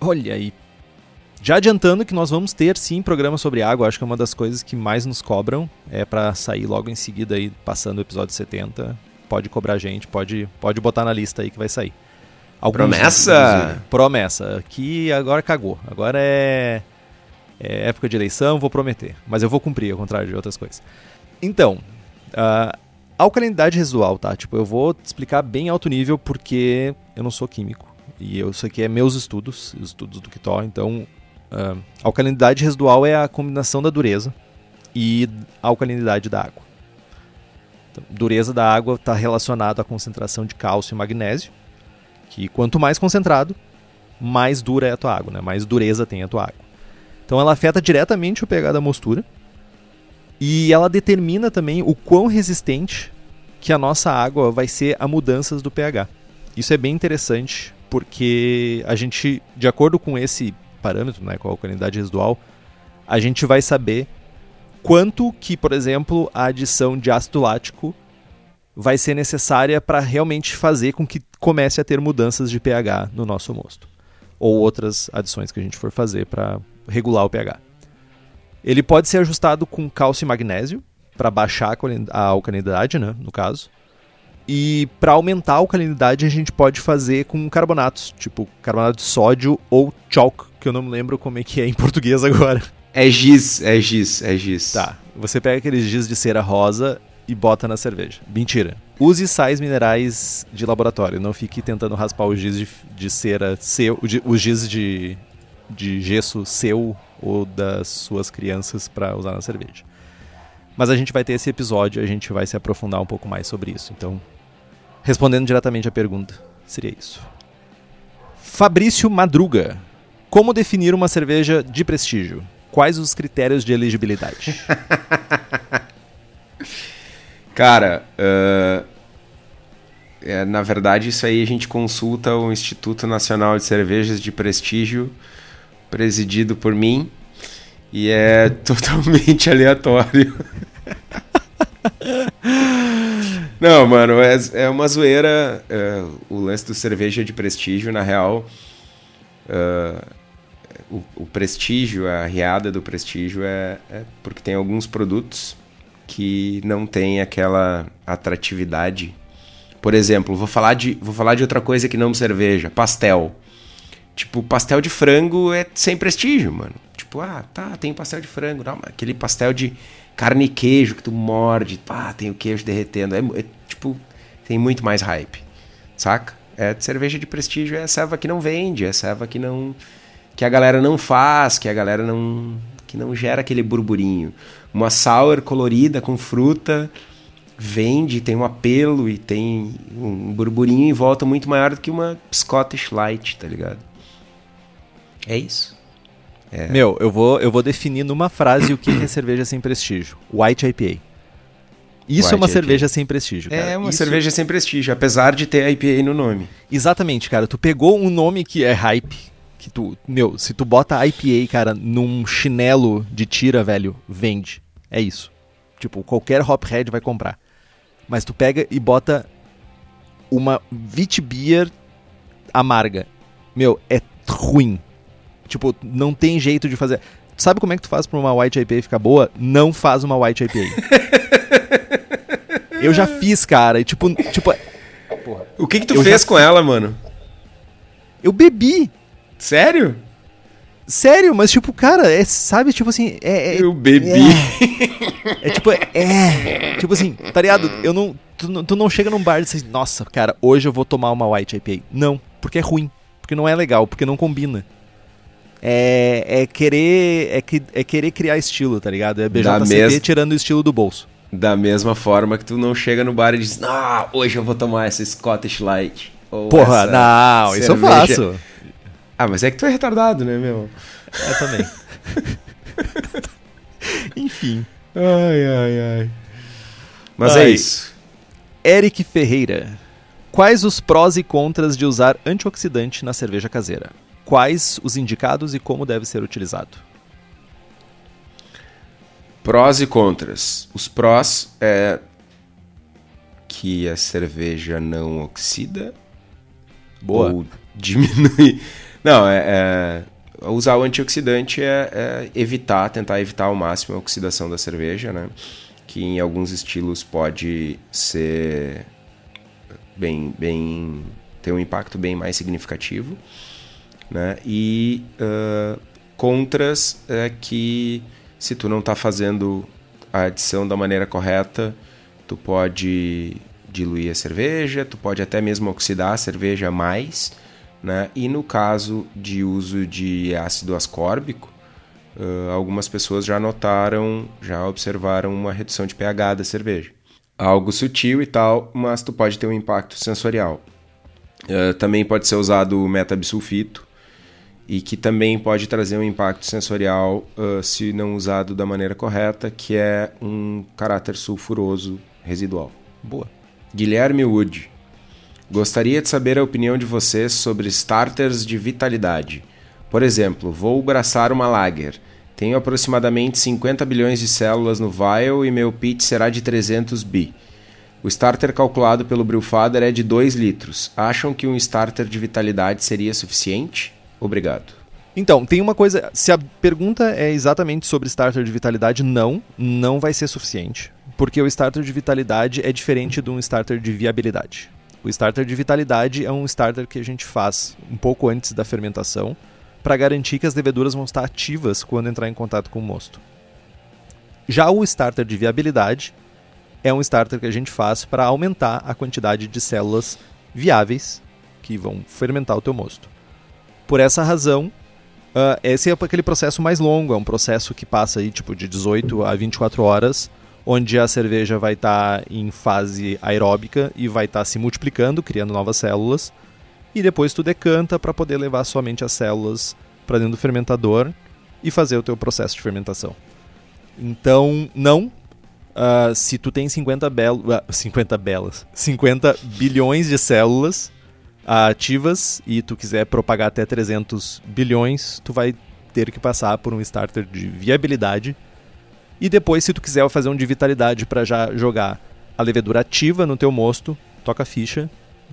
Olha aí. Já adiantando que nós vamos ter sim programa sobre água, acho que é uma das coisas que mais nos cobram, é para sair logo em seguida aí passando o episódio 70. Pode cobrar a gente, pode pode botar na lista aí que vai sair. Alguns Promessa? Promessa. Que agora cagou. Agora é, é, época de eleição, vou prometer. Mas eu vou cumprir, ao contrário de outras coisas. Então, uh, alcalinidade residual, tá? Tipo, eu vou explicar bem alto nível porque eu não sou químico. E eu, isso aqui é meus estudos, estudos do Kitó. Então, uh, alcalinidade residual é a combinação da dureza e alcalinidade da água. Então, dureza da água está relacionada à concentração de cálcio e magnésio que quanto mais concentrado, mais dura é a tua água, né? mais dureza tem a tua água. Então ela afeta diretamente o pH da mostura e ela determina também o quão resistente que a nossa água vai ser a mudanças do pH. Isso é bem interessante porque a gente, de acordo com esse parâmetro, né, com a alcalinidade residual, a gente vai saber quanto que, por exemplo, a adição de ácido lático vai ser necessária para realmente fazer com que comece a ter mudanças de pH no nosso mosto. Ou outras adições que a gente for fazer para regular o pH. Ele pode ser ajustado com cálcio e magnésio, para baixar a alcalinidade, né, no caso. E para aumentar a alcalinidade, a gente pode fazer com carbonatos, tipo carbonato de sódio ou chalk, que eu não me lembro como é que é em português agora. É giz, é giz, é giz. Tá. Você pega aqueles giz de cera rosa e bota na cerveja. Mentira. Use sais minerais de laboratório. Não fique tentando raspar o giz de, de cera seu, o giz de, de gesso seu ou das suas crianças para usar na cerveja. Mas a gente vai ter esse episódio, a gente vai se aprofundar um pouco mais sobre isso. Então, respondendo diretamente à pergunta, seria isso. Fabrício Madruga. Como definir uma cerveja de prestígio? Quais os critérios de elegibilidade? Cara, uh, é, na verdade, isso aí a gente consulta o Instituto Nacional de Cervejas de Prestígio, presidido por mim, e é totalmente aleatório. Não, mano, é, é uma zoeira. É, o lance do cerveja de prestígio, na real. Uh, o, o, prestígio, a riada do prestígio é, é porque tem alguns produtos que não tem aquela atratividade. Por exemplo, vou falar de, vou falar de outra coisa que não cerveja, pastel. Tipo, pastel de frango é sem prestígio, mano. Tipo, ah, tá, tem pastel de frango. Não, aquele pastel de carne e queijo que tu morde, pá, tem o queijo derretendo. É, é, tipo, tem muito mais hype, saca? É cerveja de prestígio, é serva que não vende, é serva que não que a galera não faz, que a galera não que não gera aquele burburinho. Uma sour colorida com fruta vende, tem um apelo e tem um burburinho em volta muito maior do que uma Scottish Light, tá ligado? É isso. É. Meu, eu vou, eu vou definir numa frase o que é cerveja sem prestígio. White IPA. Isso White é uma IPA. cerveja sem prestígio, cara. É uma Isso- cerveja sem prestígio, apesar de ter IPA no nome. Exatamente, cara. Tu pegou um nome que é hype, que tu, meu, se tu bota IPA, cara, num chinelo de tira, velho, vende. É isso. Tipo, qualquer hophead vai comprar. Mas tu pega e bota uma Witbier amarga. Meu, é ruim. Tipo, não tem jeito de fazer. Sabe como é que tu faz pra uma White IPA ficar boa? Não faz uma White IPA. Eu já fiz, cara, e tipo, tipo, O que que tu fez já com ela, mano? eu bebi. Sério? Sério, mas tipo, cara, é, sabe, tipo assim, é, é, Eu bebi. é tipo, é, tipo assim, tá ligado? Eu não, tu, não- tu não chega num bar e diz, assim, nossa, cara, hoje eu vou tomar uma White IPA. Não, porque é ruim, porque não é legal, porque não combina. É, é querer, é, que- é querer criar estilo, tá ligado? É BJCP mes- tirando o estilo do bolso. Da mesma forma que tu não chega no bar e diz, ah, hoje eu vou tomar essa Scottish Light. Porra, essa não, isso eu cerveja." faço. Ah, mas é que tu é retardado, né, meu? É também. Enfim. Ai, ai, ai. Mas Ai. é isso. Eric Ferreira. Quais os prós e contras de usar antioxidante na cerveja caseira? Quais os indicados e como deve ser utilizado? Prós e contras. Os prós é que a cerveja não oxida Boa. ou diminui. Não, é, é- usar o antioxidante é, é evitar, tentar evitar ao máximo a oxidação da cerveja, né? Que em alguns estilos pode ser bem, bem ter um impacto bem mais significativo, né? E ah, contras é que se tu não está fazendo a adição da maneira correta, tu pode diluir a cerveja, tu pode até mesmo oxidar a cerveja mais, né? E no caso de uso de ácido ascórbico, algumas pessoas já notaram, já observaram uma redução de pH da cerveja. Algo sutil e tal, mas tu pode ter um impacto sensorial. Também pode ser usado o metabisulfito, e que também pode trazer um impacto sensorial ah, se não usado da maneira correta, que é um caráter sulfuroso residual. Boa. Guilherme Wood. Gostaria de saber a opinião de vocês sobre starters de vitalidade. Por exemplo, vou braçar uma lager. Tenho aproximadamente 50 bilhões de células no vial e meu pitch será de 300 bi. O starter calculado pelo Brewfather é de 2 litros. Acham que um starter de vitalidade seria suficiente? Obrigado. Então, tem uma coisa. Se a pergunta é exatamente sobre starter de vitalidade, não, não vai ser suficiente. Porque o starter de vitalidade é diferente de um starter de viabilidade. O starter de vitalidade é um starter que a gente faz um pouco antes da fermentação para garantir que as leveduras vão estar ativas quando entrar em contato com o mosto. Já o starter de viabilidade é um starter que a gente faz para aumentar a quantidade de células viáveis que vão fermentar o teu mosto. Por essa razão, ah, esse é aquele processo mais longo, é um processo que passa aí tipo de 18 a 24 horas, onde a cerveja vai estar em fase aeróbica e vai estar se multiplicando, criando novas células, e depois tu decanta para poder levar somente as células para dentro do fermentador e fazer o teu processo de fermentação. Então, não. ah, se tu tem 50 belas. 50 belas. 50 bilhões de células ativas e tu quiser propagar até 300 bilhões, tu vai ter que passar por um starter de viabilidade. E depois, se tu quiser fazer um de vitalidade para já jogar a levedura ativa no teu mosto, toca a ficha,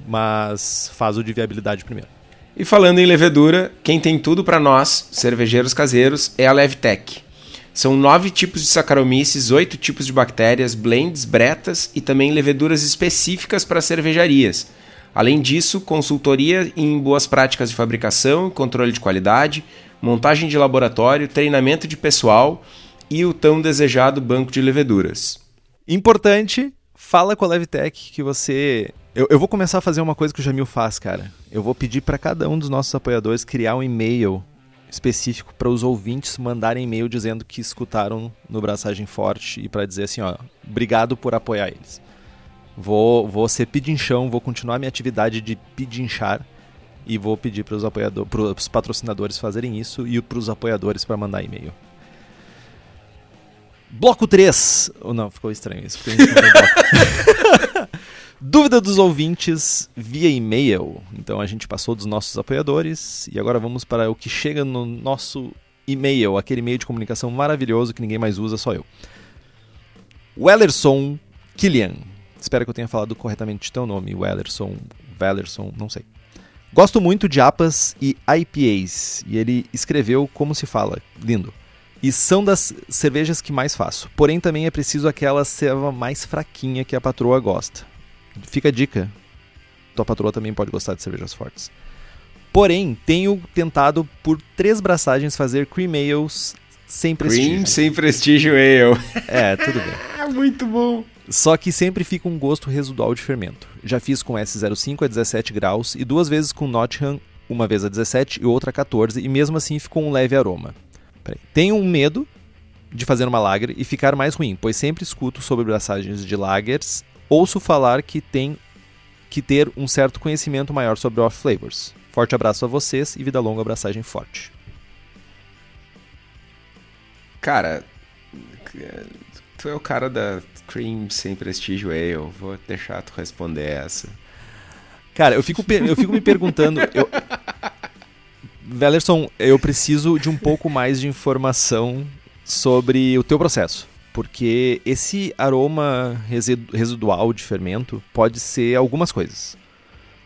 mas faz o de viabilidade primeiro. E falando em levedura, quem tem tudo para nós, cervejeiros caseiros, é a Levtech. São nove tipos de Saccharomyces, oito tipos de bactérias, blends, bretas e também leveduras específicas para cervejarias. Além disso, consultoria em boas práticas de fabricação, controle de qualidade, montagem de laboratório, treinamento de pessoal e o tão desejado banco de leveduras. Importante, fala com a Levtech que você. Eu, eu vou começar a fazer uma coisa que o Jamil faz, cara. Eu vou pedir para cada um dos nossos apoiadores criar um e-mail específico para os ouvintes mandarem e-mail dizendo que escutaram no Braçagem Forte e para dizer assim, ó, obrigado por apoiar eles. Vou, vou ser pedinchão, vou continuar minha atividade de pedinchar e vou pedir para os apoiadores, para os patrocinadores fazerem isso e para os apoiadores para mandar e-mail. Bloco 3. Oh, não, ficou estranho isso. Dúvida dos ouvintes via e-mail. Então a gente passou dos nossos apoiadores e agora vamos para o que chega no nosso e-mail, aquele e-mail de comunicação maravilhoso que ninguém mais usa, só eu. Wellerson Killian. Espero que eu tenha falado corretamente teu nome, Wellerson, Wellerson, não sei. Gosto muito de APAs e IPAs, e ele escreveu como se fala, lindo. E são das cervejas que mais faço. Porém, também é preciso aquela ceva mais fraquinha que a patroa gosta. Fica a dica. Tua patroa também pode gostar de cervejas fortes. Porém, tenho tentado por três braçagens fazer cream ales sem prestígio. Cream sem prestígio ale. É, tudo bem. Muito bom. Só que sempre fica um gosto residual de fermento. Já fiz com S05 a 17 graus e duas vezes com Nottingham, uma vez a 17 e outra a 14, e mesmo assim ficou um leve aroma. Peraí. Tenho um medo de fazer uma lager e ficar mais ruim, pois sempre escuto sobre braçagens de lagers ouço falar que tem que ter um certo conhecimento maior sobre off flavors. Forte abraço a vocês e vida longa, abraçagem forte. Cara, tu é o cara da Cream sem prestígio ale. Vou deixar tu responder essa. Cara, eu fico, eu fico me perguntando. Eu... Wellerson, eu preciso de um pouco mais de informação sobre o teu processo porque esse aroma residual de fermento pode ser algumas coisas.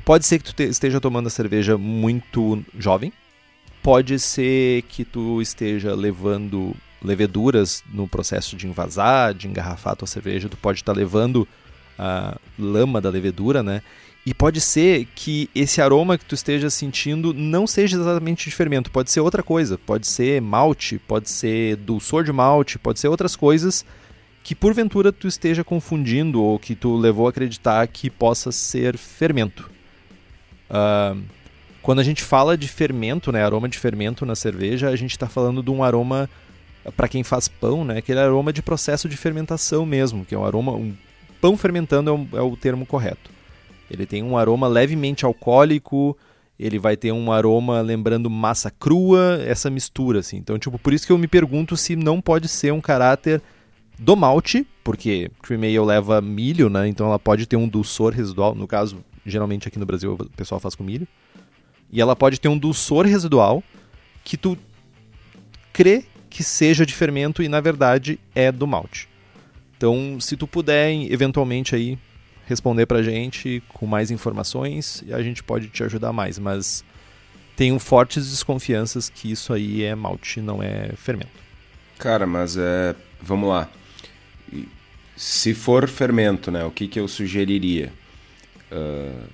Pode ser que tu esteja tomando a cerveja muito jovem, pode ser que tu esteja levando leveduras no processo de envasar, de engarrafar tua cerveja, tu pode estar levando a lama da levedura, né? E pode ser que esse aroma que tu esteja sentindo não seja exatamente de fermento, pode ser outra coisa, pode ser malte, pode ser dulçor de malte, pode ser outras coisas que porventura tu esteja confundindo ou que tu levou a acreditar que possa ser fermento. Uh, quando a gente fala de fermento, né, aroma de fermento na cerveja, a gente está falando de um aroma para quem faz pão, né, aquele aroma de processo de fermentação mesmo, que é um aroma, um pão fermentando é, um, é o termo correto. Ele tem um aroma levemente alcoólico, ele vai ter um aroma lembrando massa crua, essa mistura assim. Então, tipo, por isso que eu me pergunto se não pode ser um caráter do malte, porque cream ale leva milho, né? Então ela pode ter um dulçor residual, no caso, geralmente aqui no Brasil o pessoal faz com milho. E ela pode ter um dulçor residual que tu crê que seja de fermento e na verdade é do malte. Então, se tu puder eventualmente aí responder pra gente com mais informações, a gente pode te ajudar mais, mas tenho fortes desconfianças que isso aí é malte, não é fermento. Cara, mas é, vamos lá. Se for fermento, né, o que, que eu sugeriria? Uh,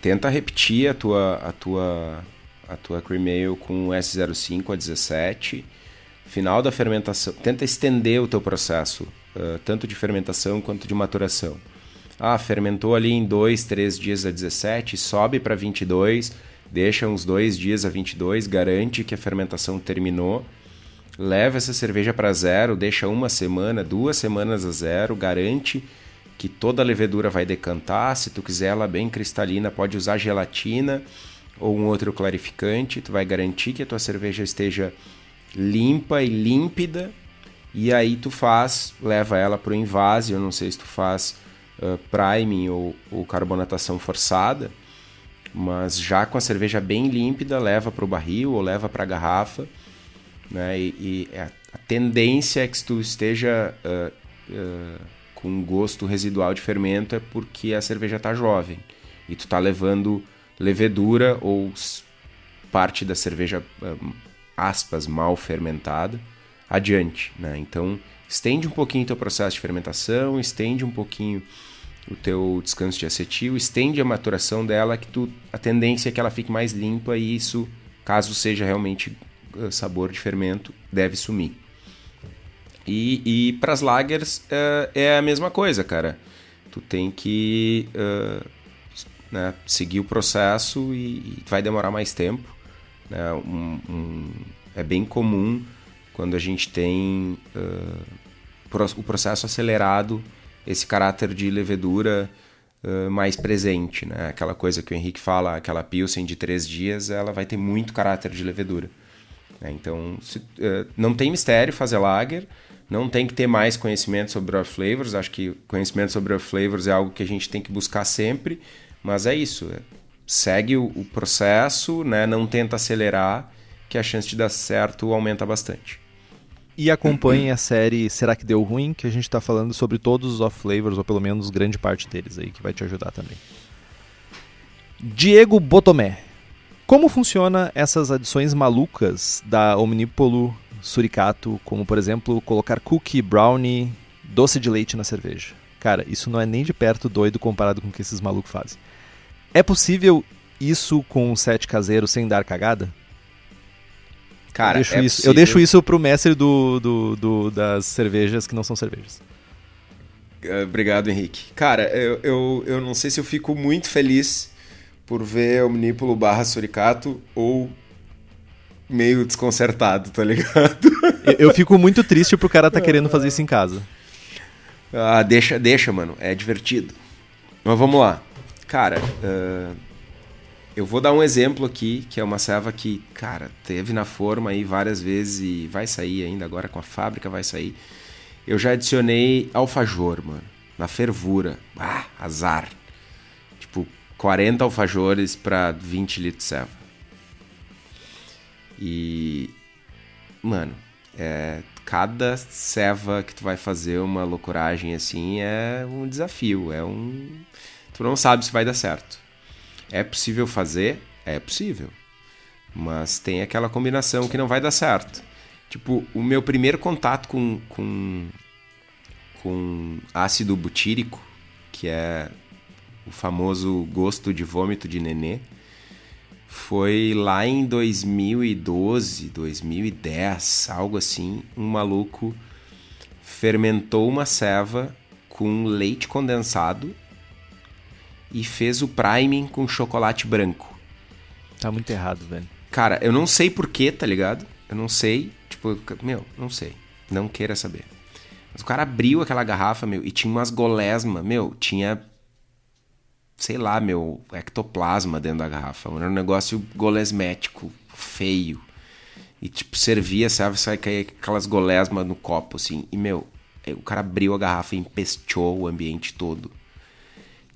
tenta repetir a tua, a tua, a tua cream ale com S05 a 17. Final da fermentação, tenta estender o teu processo, uh, tanto de fermentação quanto de maturação. Ah, fermentou ali em 2, 3 dias a 17, sobe para 22, deixa uns 2 dias a 22, garante que a fermentação terminou, leva essa cerveja para zero, deixa uma semana, duas semanas a zero, garante que toda a levedura vai decantar. Se tu quiser ela bem cristalina, pode usar gelatina ou um outro clarificante. Tu vai garantir que a tua cerveja esteja limpa e límpida. E aí tu faz, leva ela para o invase. Eu não sei se tu faz uh, priming ou, ou, carbonatação forçada, mas já com a cerveja bem límpida, leva para o barril ou leva para a garrafa. Né? E, e, é a tendência é que tu esteja uh, uh, com gosto residual de fermento é porque a cerveja está jovem e tu está levando levedura ou parte da cerveja aspas mal fermentada adiante, né? Então estende um pouquinho o teu processo de fermentação, estende um pouquinho o teu descanso de acetil, estende a maturação dela, que tu, a tendência é que ela fique mais limpa e isso, caso seja realmente uh, sabor de fermento, deve sumir. E, e para as lagers uh, é a mesma coisa, cara. Tu tem que uh, né, seguir o processo e, e, vai demorar mais tempo. Né? Um, um, é bem comum quando a gente tem o processo acelerado esse caráter de levedura uh, mais presente, né? Aquela coisa que o Henrique fala, aquela pilsen de três dias, ela vai ter muito caráter de levedura. Né? Então, se, uh, não tem mistério fazer lager, Não tem que ter mais conhecimento sobre off flavors. Acho que conhecimento sobre off flavors é algo que a gente tem que buscar sempre. Mas é isso. É, segue o, o processo, né? não tenta acelerar, que a chance de dar certo aumenta bastante. E acompanhe a série Será que Deu Ruim? Que a gente está falando sobre todos os off flavors, ou pelo menos grande parte deles aí, que vai te ajudar também. Diego Botomé. Como funciona essas adições malucas da Omnipolo Suricato, como por exemplo colocar cookie, brownie, doce de leite na cerveja? Cara, isso não é nem de perto doido comparado com o que esses malucos fazem. É possível isso com um set caseiro sem dar cagada? Cara, eu deixo, é isso, possível. eu deixo isso pro mestre do, do, do- das cervejas que não são cervejas. Eh, Obrigado, Henrique. Cara, eu, eu, eu não sei se eu fico muito feliz por ver Omnípulo barra Suricato ou meio desconcertado, tá ligado? Eu, eu fico muito triste pro cara tá querendo fazer isso em casa. Ah, deixa, deixa, mano. É divertido. Mas vamos lá. Cara, ah, eu vou dar um exemplo aqui, que é uma serva que, cara, teve na forma aí várias vezes e vai sair ainda agora com a fábrica, vai sair. Eu já adicionei alfajor, mano, na fervura. Ah, azar. Tipo, 40 alfajores pra 20 litros de serva. E, mano, é, cada ceva que tu vai fazer uma loucuragem assim é um desafio, é um tu não sabe se vai dar certo. É possível fazer? É possível. Mas tem aquela combinação que não vai dar certo. Tipo, o meu primeiro contato com, com, com ácido butírico, que é o famoso gosto de vômito de nenê, foi lá em 2012, 2010, algo assim. Um maluco fermentou uma ceva com leite condensado e fez o priming com chocolate branco. Tá muito errado, velho. Cara, eu não sei porquê, tá ligado? Eu não sei. Tipo, meu, não sei. Não queira saber. Mas o cara abriu aquela garrafa, meu, e tinha umas golesma, meu, tinha. Sei lá, meu, ectoplasma dentro da garrafa. Era um negócio golesmético, feio. E, tipo, servia, sabe? Sai cair aquelas golesmas no copo, assim. E, meu, o cara abriu a garrafa e empesteou o ambiente todo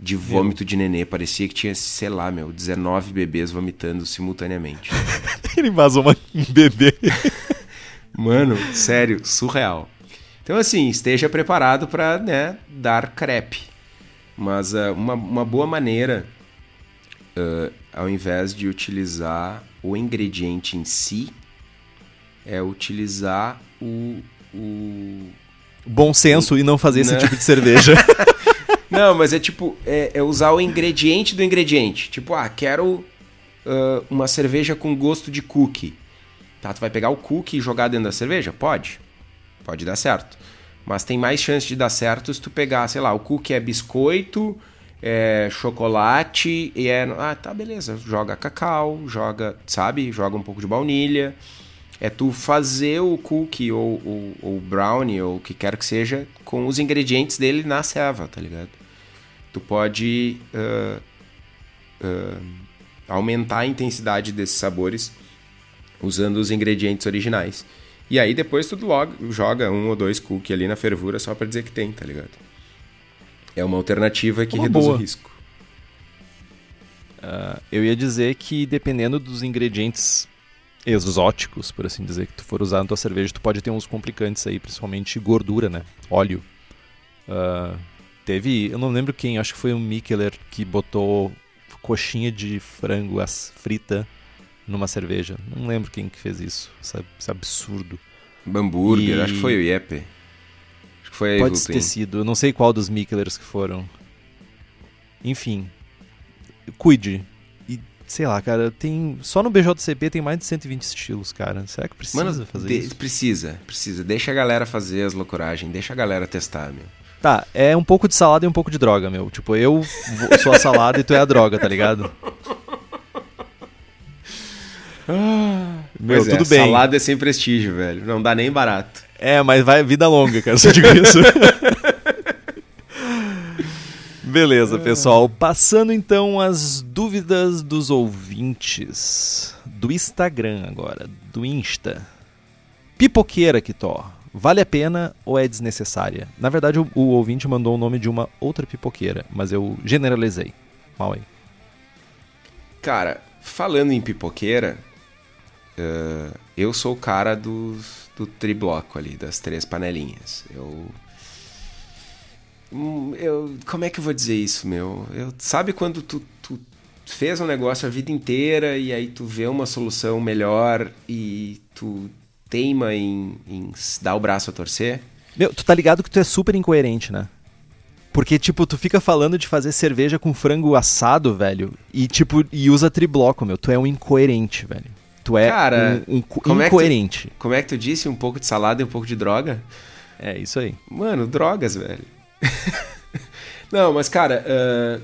de vômito de nenê. Parecia que tinha, sei lá, meu, 19 bebês vomitando simultaneamente. Ele vazou uma- um bebê. Mano, sério, surreal. Então, assim, esteja preparado para né, dar crepe. Mas ah, uma, uma boa maneira, ah, ao invés de utilizar o ingrediente em si, é utilizar o. o... Bom senso e não fazer esse Não. tipo de cerveja. Não, mas é tipo, é, é usar o ingrediente do ingrediente. Tipo, ah, quero ah, uma cerveja com gosto de cookie. Tá, tu vai pegar o cookie e jogar dentro da cerveja? Pode. Pode dar certo. Mas tem mais chance de dar certo se tu pegar, sei lá, o cookie é biscoito, é chocolate e é. Ah, tá, beleza. Joga cacau, joga, sabe? Joga um pouco de baunilha. É tu fazer o cookie ou ou brownie ou o que quer que seja com os ingredientes dele na ceva, tá ligado? Tu pode ah, ah, aumentar a intensidade desses sabores usando os ingredientes originais. E aí depois tu logo joga um ou dois cookies ali na fervura só pra dizer que tem, tá ligado? É uma alternativa que Uma reduz boa. o risco. Ah, eu ia dizer que dependendo dos ingredientes exóticos, por assim dizer, que tu for usar na tua cerveja, tu pode ter uns complicantes aí, principalmente gordura, né? Óleo. Ah, teve, eu não lembro quem, acho que foi o Mikkeler que botou coxinha de frango frita numa cerveja. Não lembro quem que fez isso. Isso é, isso é absurdo. Hambúrguer, E- acho que foi o Yepe. Acho que foi a Pode Evelyn. ter sido. Eu não sei qual dos Mikkelers que foram. Enfim. Cuide. E, sei lá, cara, tem. Só no BJCP tem mais de 120 estilos, cara. Será que precisa Mano, fazer de- isso? precisa, precisa. Deixa a galera fazer as loucuragens, deixa a galera testar, meu. Tá, é um pouco de salada e um pouco de droga, meu. Tipo, eu sou a salada e tu é a droga, tá ligado? Meu, Pois é, tudo bem. Salada é sem prestígio, velho. Não dá nem barato. É, mas vai vida longa, cara, só digo isso. Beleza, pessoal. Passando então as dúvidas dos ouvintes do Instagram agora, do Insta. Pipoqueira, Kitó. Vale a pena ou é desnecessária? Na verdade, o, o ouvinte mandou o nome de uma outra pipoqueira, mas eu generalizei. Mal aí. Cara, falando em pipoqueira, uh, eu sou o cara dos, do tribloco ali, das três panelinhas. Eu. Hum, eu. Como é que eu vou dizer isso, meu? Eu, sabe quando tu, tu fez um negócio a vida inteira e aí tu vê uma solução melhor e tu teima em, em dar o braço a torcer. Meu, tu tá ligado que tu é super incoerente, né? Porque, tipo, tu fica falando de fazer cerveja com frango assado, velho, e, tipo, e usa tribloco, meu. Tu é um incoerente, velho. Tu é Cara, um, um como incoerente. É tu, como é que tu disse? Um pouco de salada e um pouco de droga? É, isso aí. Mano, drogas, velho. Não, mas, cara, uh,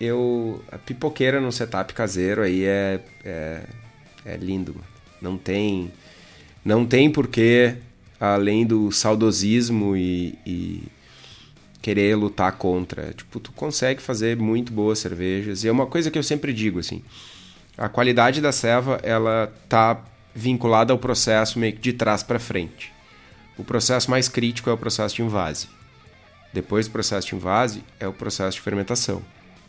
eu... A pipoqueira no setup caseiro aí é... É, é lindo, mano. Não tem... Não tem porquê, além do saudosismo e, e querer lutar contra. Tipo, tu consegue fazer muito boas cervejas. E é uma coisa que eu sempre digo, assim. A qualidade da ceva, ela tá vinculada ao processo meio que de trás para frente. O processo mais crítico é o processo de invase. Depois do processo de invase é o processo de fermentação.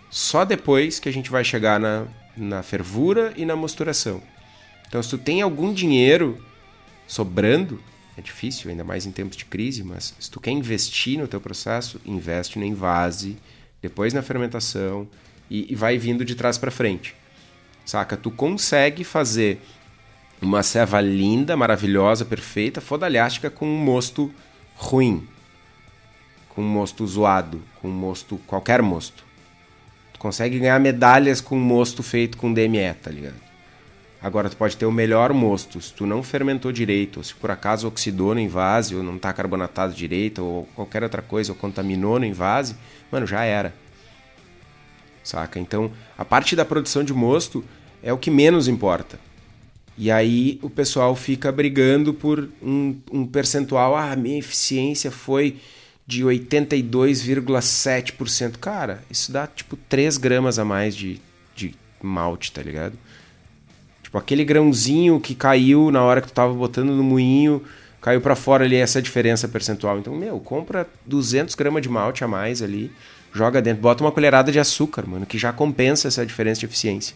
Só depois que a gente vai chegar na, na fervura e na mosturação. Então, se tu tem algum dinheiro sobrando, é difícil, ainda mais em tempos de crise, mas se tu quer investir no teu processo, investe no invase, depois na fermentação e, e vai vindo de trás para frente. Saca? Tu consegue fazer uma ceva linda, maravilhosa, perfeita, fodalhástica com um mosto ruim, com um mosto zoado, com um mosto, qualquer mosto. Tu consegue ganhar medalhas com um mosto feito com DME, tá ligado? Agora, tu pode ter o melhor mosto. Se tu não fermentou direito, ou se por acaso oxidou no invase, ou não está carbonatado direito, ou qualquer outra coisa, ou contaminou no invase, mano, já era. Saca? Então, a parte da produção de mosto é o que menos importa. E aí o pessoal fica brigando por um, um percentual. Ah, minha eficiência foi de 82,7%. Cara, isso dá tipo 3 gramas a mais de, de malte, tá ligado? Tipo, aquele grãozinho que caiu na hora que tu tava botando no moinho, caiu para fora ali essa diferença percentual. Então, meu, compra 200 gramas de malte a mais ali, joga dentro, bota uma colherada de açúcar, mano, que já compensa essa diferença de eficiência.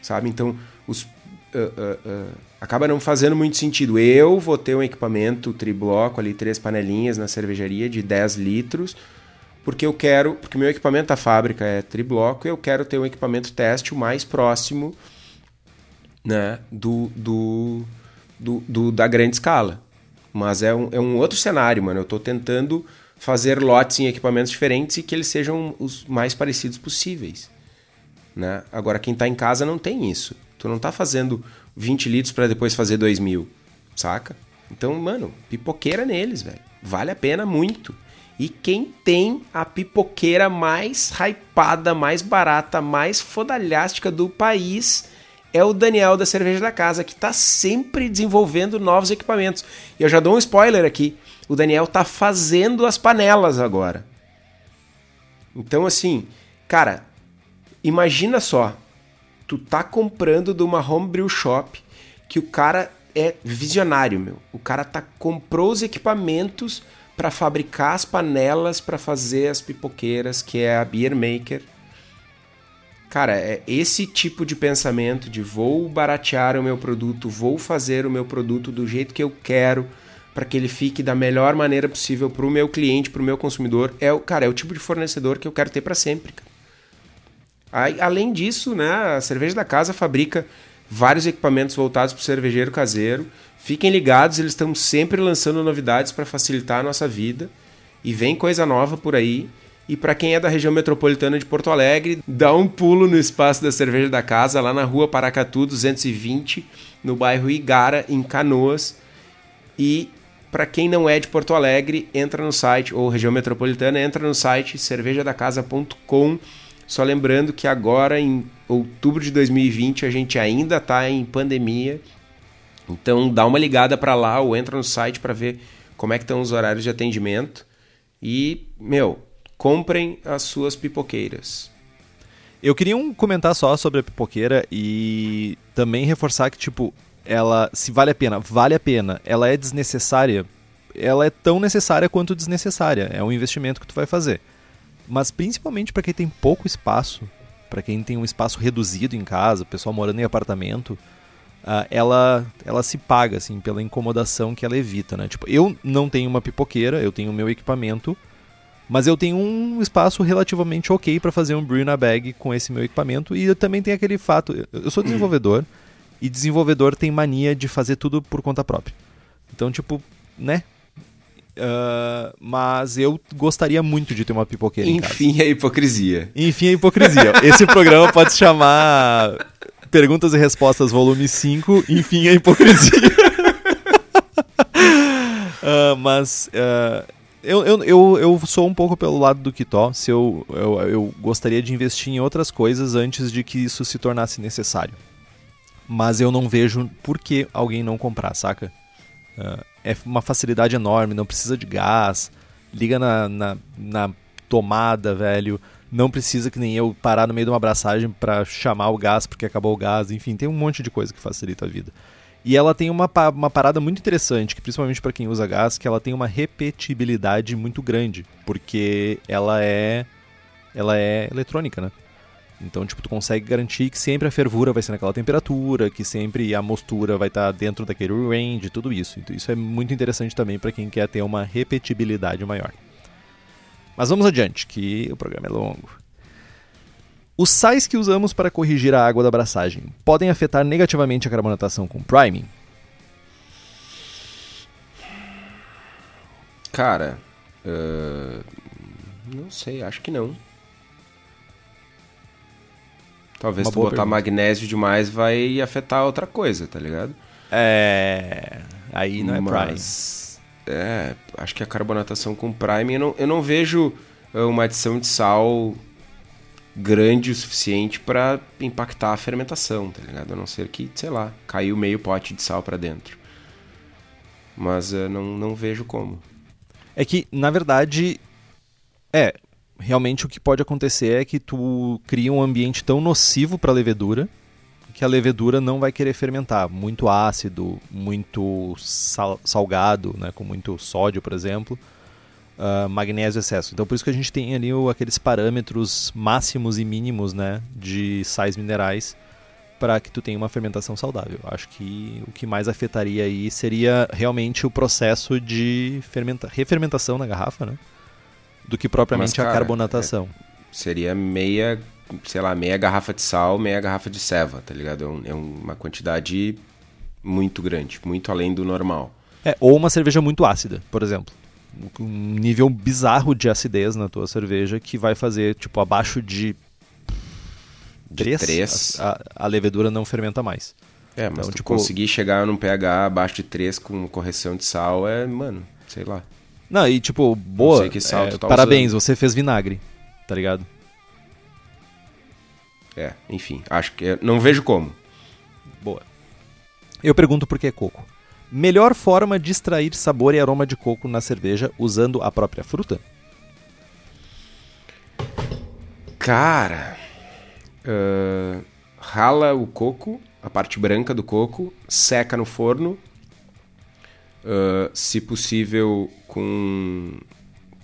Sabe? Então, os, uh, uh, uh, acaba não fazendo muito sentido. Eu vou ter um equipamento tribloco ali, três panelinhas na cervejaria de 10 litros, porque eu quero, porque meu equipamento da fábrica é tribloco, eu quero ter um equipamento teste o mais próximo né, do, do, do, do, da grande escala. Mas é um, é um outro cenário, mano. Eu estou tentando fazer lotes em equipamentos diferentes e que eles sejam os mais parecidos possíveis. Né? Agora, quem está em casa não tem isso. Tu não está fazendo 20 litros para depois fazer 2 mil, saca? Então, mano, pipoqueira neles, velho. Vale a pena muito. E quem tem a pipoqueira mais hypada, mais barata, mais fodalhástica do país é o Daniel da Cerveja da Casa, que está sempre desenvolvendo novos equipamentos. E eu já dou um spoiler aqui: o Daniel está fazendo as panelas agora. Então, assim, cara, imagina só, tu tá comprando de uma homebrew shop que o cara é visionário, meu. O cara tá comprou os equipamentos para fabricar as panelas para fazer as pipoqueiras, que é a Beer Maker Cara, é esse tipo de pensamento de vou baratear o meu produto, vou fazer o meu produto do jeito que eu quero para que ele fique da melhor maneira possível para o meu cliente, para o meu consumidor, é o cara, é o tipo de fornecedor que eu quero ter para sempre. Aí, além disso, né, a cerveja da casa fabrica vários equipamentos voltados para o cervejeiro caseiro. Fiquem ligados, eles estão sempre lançando novidades para facilitar a nossa vida e vem coisa nova por aí. E para quem é da região metropolitana de Porto Alegre, dá um pulo no espaço da Cerveja da Casa, lá na rua Paracatu 220, no bairro Igara, em Canoas. E para quem não é de Porto Alegre, entra no site, ou região metropolitana, entra no site cervejadacasa.com. Só lembrando que agora, em outubro de 2020, a gente ainda está em pandemia. Então dá uma ligada para lá ou entra no site para ver como é que estão os horários de atendimento. E, meu, comprem as suas pipoqueiras. Eu queria um comentar só sobre a pipoqueira e também reforçar que, tipo, ela, se vale a pena, vale a pena. Ela é desnecessária ela é tão necessária quanto desnecessária. É um investimento que tu vai fazer. Mas principalmente para quem tem pouco espaço, para quem tem um espaço reduzido em casa, pessoal morando em apartamento, uh, ela, ela se paga assim pela incomodação que ela evita, né? Tipo, eu não tenho uma pipoqueira, eu tenho o meu equipamento, mas eu tenho um espaço relativamente ok para fazer um brew na bag com esse meu equipamento e eu também tenho aquele fato, eu sou desenvolvedor e desenvolvedor tem mania de fazer tudo por conta própria. Então, tipo, né? Uh, mas eu gostaria muito de ter uma pipoqueira Enfim, a hipocrisia. Enfim, a hipocrisia. Esse programa pode se chamar Perguntas e Respostas Volume 5, Enfim, a hipocrisia. uh, mas uh, eu, eu, eu, eu, sou um pouco pelo lado do Kitó. Se eu, eu, eu gostaria de investir em outras coisas antes de que isso se tornasse necessário. Mas eu não vejo por que alguém não comprar, saca? Uh, é uma facilidade enorme, não precisa de gás, liga na, na, na tomada, velho. Não precisa que nem eu parar no meio de uma abraçagem para chamar o gás porque acabou o gás. Enfim, tem um monte de coisa que facilita a vida. E ela tem uma, uma parada muito interessante, que principalmente para quem usa gás, que ela tem uma repetibilidade muito grande, porque ela é ela é eletrônica, né? Então, tipo, tu consegue garantir que sempre a fervura vai ser naquela temperatura, que sempre a mostura vai estar tá dentro daquele range, tudo isso. Então, isso é muito interessante também para quem quer ter uma repetibilidade maior. Mas vamos adiante, que o programa é longo. Os sais que usamos para corrigir a água da abraçagem podem afetar negativamente a carbonatação com priming? Cara, uh, não sei, acho que não. Talvez Uma tu botar pergunta. magnésio demais vai afetar outra coisa, tá ligado? É. Aí não Mas, é Prime. É, acho que a carbonatação com Prime, eu não, eu não vejo é, uma adição de sal grande o suficiente para impactar a fermentação, tá ligado? A não ser que, sei lá, caiu meio pote de sal para dentro. Mas eu não, não vejo como. É que, na verdade, é, realmente o que pode acontecer é que tu cria um ambiente tão nocivo para a levedura que a levedura não vai querer fermentar. Muito ácido, muito sal salgado, né, com muito sódio, por exemplo, uh, magnésio excesso. Então por isso que a gente tem ali o, aqueles parâmetros máximos e mínimos né, de sais minerais para que tu tenha uma fermentação saudável. Acho que o que mais afetaria aí seria realmente o processo de fermenta refermentação na garrafa, né? do que propriamente Mas, cara, a carbonatação. É, seria meia, sei lá, meia garrafa de sal, meia garrafa de ceva, tá ligado? É, um, é uma quantidade muito grande, muito além do normal. É, ou uma cerveja muito ácida, por exemplo. Um nível bizarro de acidez na tua cerveja que vai fazer, tipo, abaixo de 3, A, a, levedura não fermenta mais. É, mas então, tipo... conseguir chegar num pH abaixo de 3 com correção de sal é, mano, sei lá. Não, e tipo, boa. é, tá parabéns, usando. você fez vinagre, tá ligado? É, enfim, acho que. É, não vejo como. Boa. Eu pergunto por que coco. Melhor forma de extrair sabor e aroma de coco na cerveja usando a própria fruta? Cara. Uh, rala o coco, a parte branca do coco, seca no forno uh, se possível com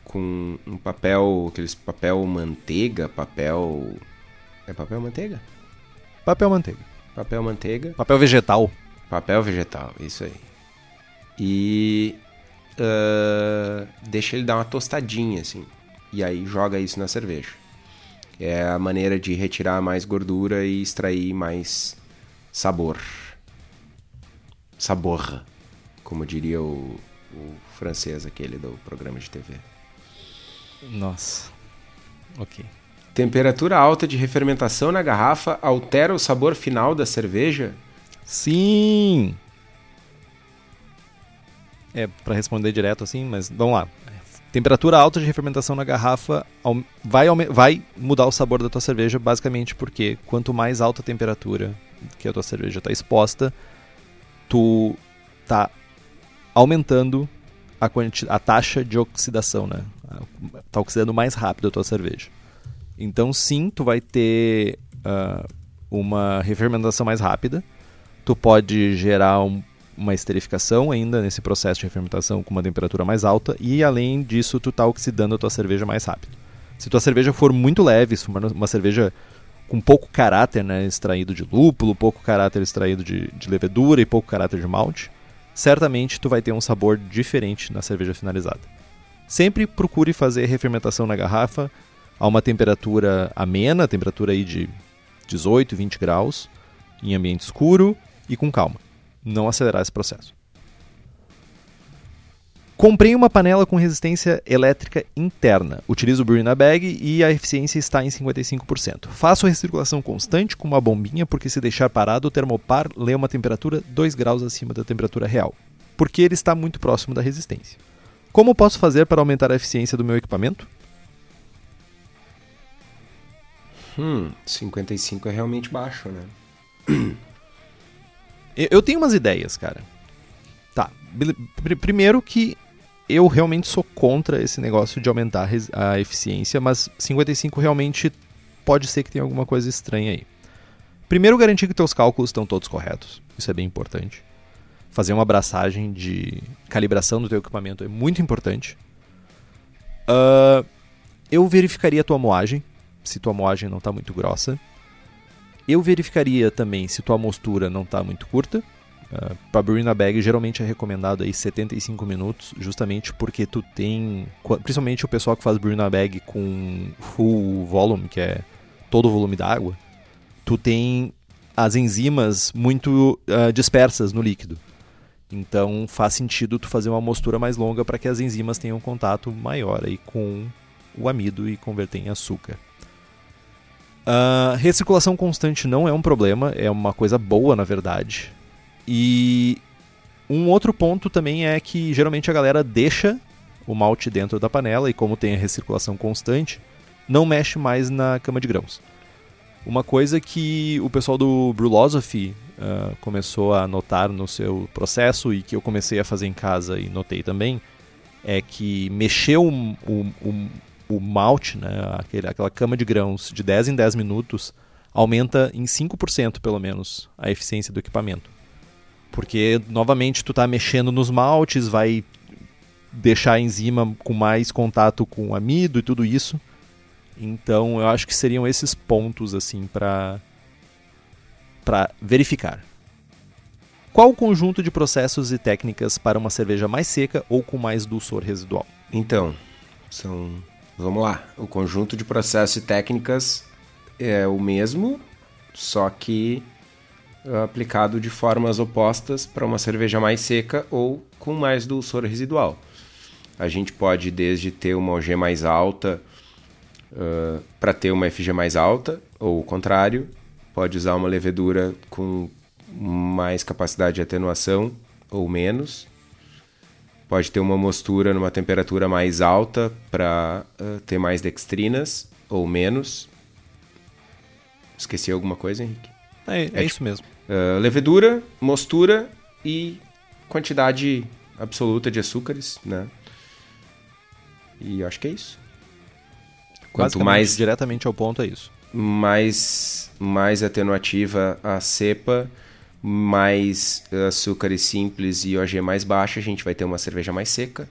com um papel, aqueles papel manteiga, papel é papel manteiga? Papel manteiga. Papel manteiga. Papel vegetal. Papel vegetal, isso aí. E uh, deixa ele dar uma tostadinha assim. E aí joga isso na cerveja. É a maneira de retirar mais gordura e extrair mais sabor. Sabor como diria o, o francês aquele do programa de TV. Nossa. Ok. Temperatura alta de refermentação na garrafa altera o sabor final da cerveja? Sim! É para responder direto assim, mas vamos lá. Temperatura alta de refermentação na garrafa vai, vai mudar o sabor da tua cerveja, basicamente porque quanto mais alta a temperatura que a tua cerveja está exposta, tu tá aumentando a, a taxa de oxidação, né? Tá oxidando mais rápido a tua cerveja. Então sim, tu vai ter uh, uma refermentação mais rápida. Tu pode gerar um uma esterificação ainda nesse processo de fermentação com uma temperatura mais alta e além disso tu tá oxidando a tua cerveja mais rápido. Se tua cerveja for muito leve, se for uma cerveja com pouco caráter né, extraído de lúpulo, pouco caráter extraído de, de levedura e pouco caráter de malte, certamente tu vai ter um sabor diferente na cerveja finalizada. Sempre procure fazer refermentação na garrafa a uma temperatura amena, temperatura aí de 18, 20 graus, em ambiente escuro e com calma. Não acelerar esse processo. Comprei uma panela com resistência elétrica interna. Utilizo o Brew na Bag e a eficiência está em 55%. Faço recirculação constante com uma bombinha porque se deixar parado o termopar lê uma temperatura 2 graus acima da temperatura real, porque ele está muito próximo da resistência. Como posso fazer para aumentar a eficiência do meu equipamento? Hum, 55 é realmente baixo, né? Eu tenho umas ideias, cara. Tá. Primeiro que eu realmente sou contra esse negócio de aumentar a eficiência, mas 55 realmente pode ser que tenha alguma coisa estranha aí. Primeiro, garantir que teus cálculos estão todos corretos. Isso é bem importante. Fazer uma abraçagem de calibração do teu equipamento é muito importante. Uh, eu verificaria a tua moagem, se tua moagem não está muito grossa. Eu verificaria também se tua mostura não está muito curta. Uh, para brew na bag geralmente é recomendado aí 75 minutos, justamente porque tu tem, principalmente o pessoal que faz brew na bag com full volume, que é todo o volume da água, tu tem as enzimas muito uh, dispersas no líquido. Então faz sentido tu fazer uma mostura mais longa para que as enzimas tenham contato maior aí com o amido e converter em açúcar. Uh, recirculação constante não é um problema, é uma coisa boa na verdade. E um outro ponto também é que geralmente a galera deixa o malte dentro da panela e como tem a recirculação constante, não mexe mais na cama de grãos. Uma coisa que o pessoal do Brewlosophy uh, começou a notar no seu processo e que eu comecei a fazer em casa e notei também é que mexer o, o, o malte, né, aquele, aquela cama de grãos, de 10 em 10 minutos, aumenta em 5% pelo menos a eficiência do equipamento. Porque, novamente, tu está mexendo nos maltes, vai deixar a enzima com mais contato com amido e tudo isso. Então, eu acho que seriam esses pontos assim para para verificar. Qual o conjunto de processos e técnicas para uma cerveja mais seca ou com mais dulçor residual? Então, são Vamos lá. O conjunto de processos e técnicas é o mesmo, só que é aplicado de formas opostas para uma cerveja mais seca ou com mais dulçor residual. A gente pode desde ter uma OG mais alta uh, para ter uma FG mais alta, ou o contrário, pode usar uma levedura com mais capacidade de atenuação ou menos, pode ter uma mostura numa temperatura mais alta para uh, ter mais dextrinas ou menos. Esqueci alguma coisa, Henrique? É, é, é isso mesmo. Uh, levedura, mostura e quantidade absoluta de açúcares, né? E acho que é isso. Quanto mais diretamente ao ponto é isso. Mais mais atenuativa a cepa, mais açúcares simples e OG mais baixa, a gente vai ter uma cerveja mais seca,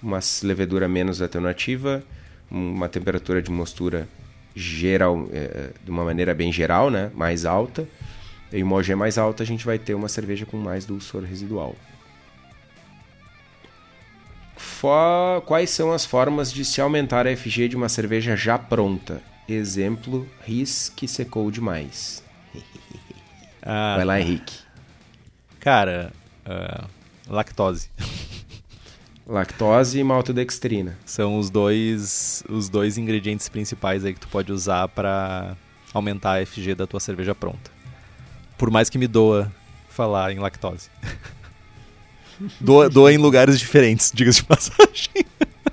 uma levedura menos atenuativa, uma temperatura de mostura geral, é, de uma maneira bem geral, né, mais alta, e uma OG mais alta a gente vai ter uma cerveja com mais dulçor residual. Quais são as formas de se aumentar a FG de uma cerveja já pronta? Exemplo, RIS que secou demais. Ah, Vai lá, Henrique. Cara, uh, lactose. Lactose e maltodextrina. São os dois, os dois ingredientes principais aí que tu pode usar para aumentar a FG da tua cerveja pronta. Por mais que me doa falar em lactose. doa, doa em lugares diferentes, diga-se de passagem.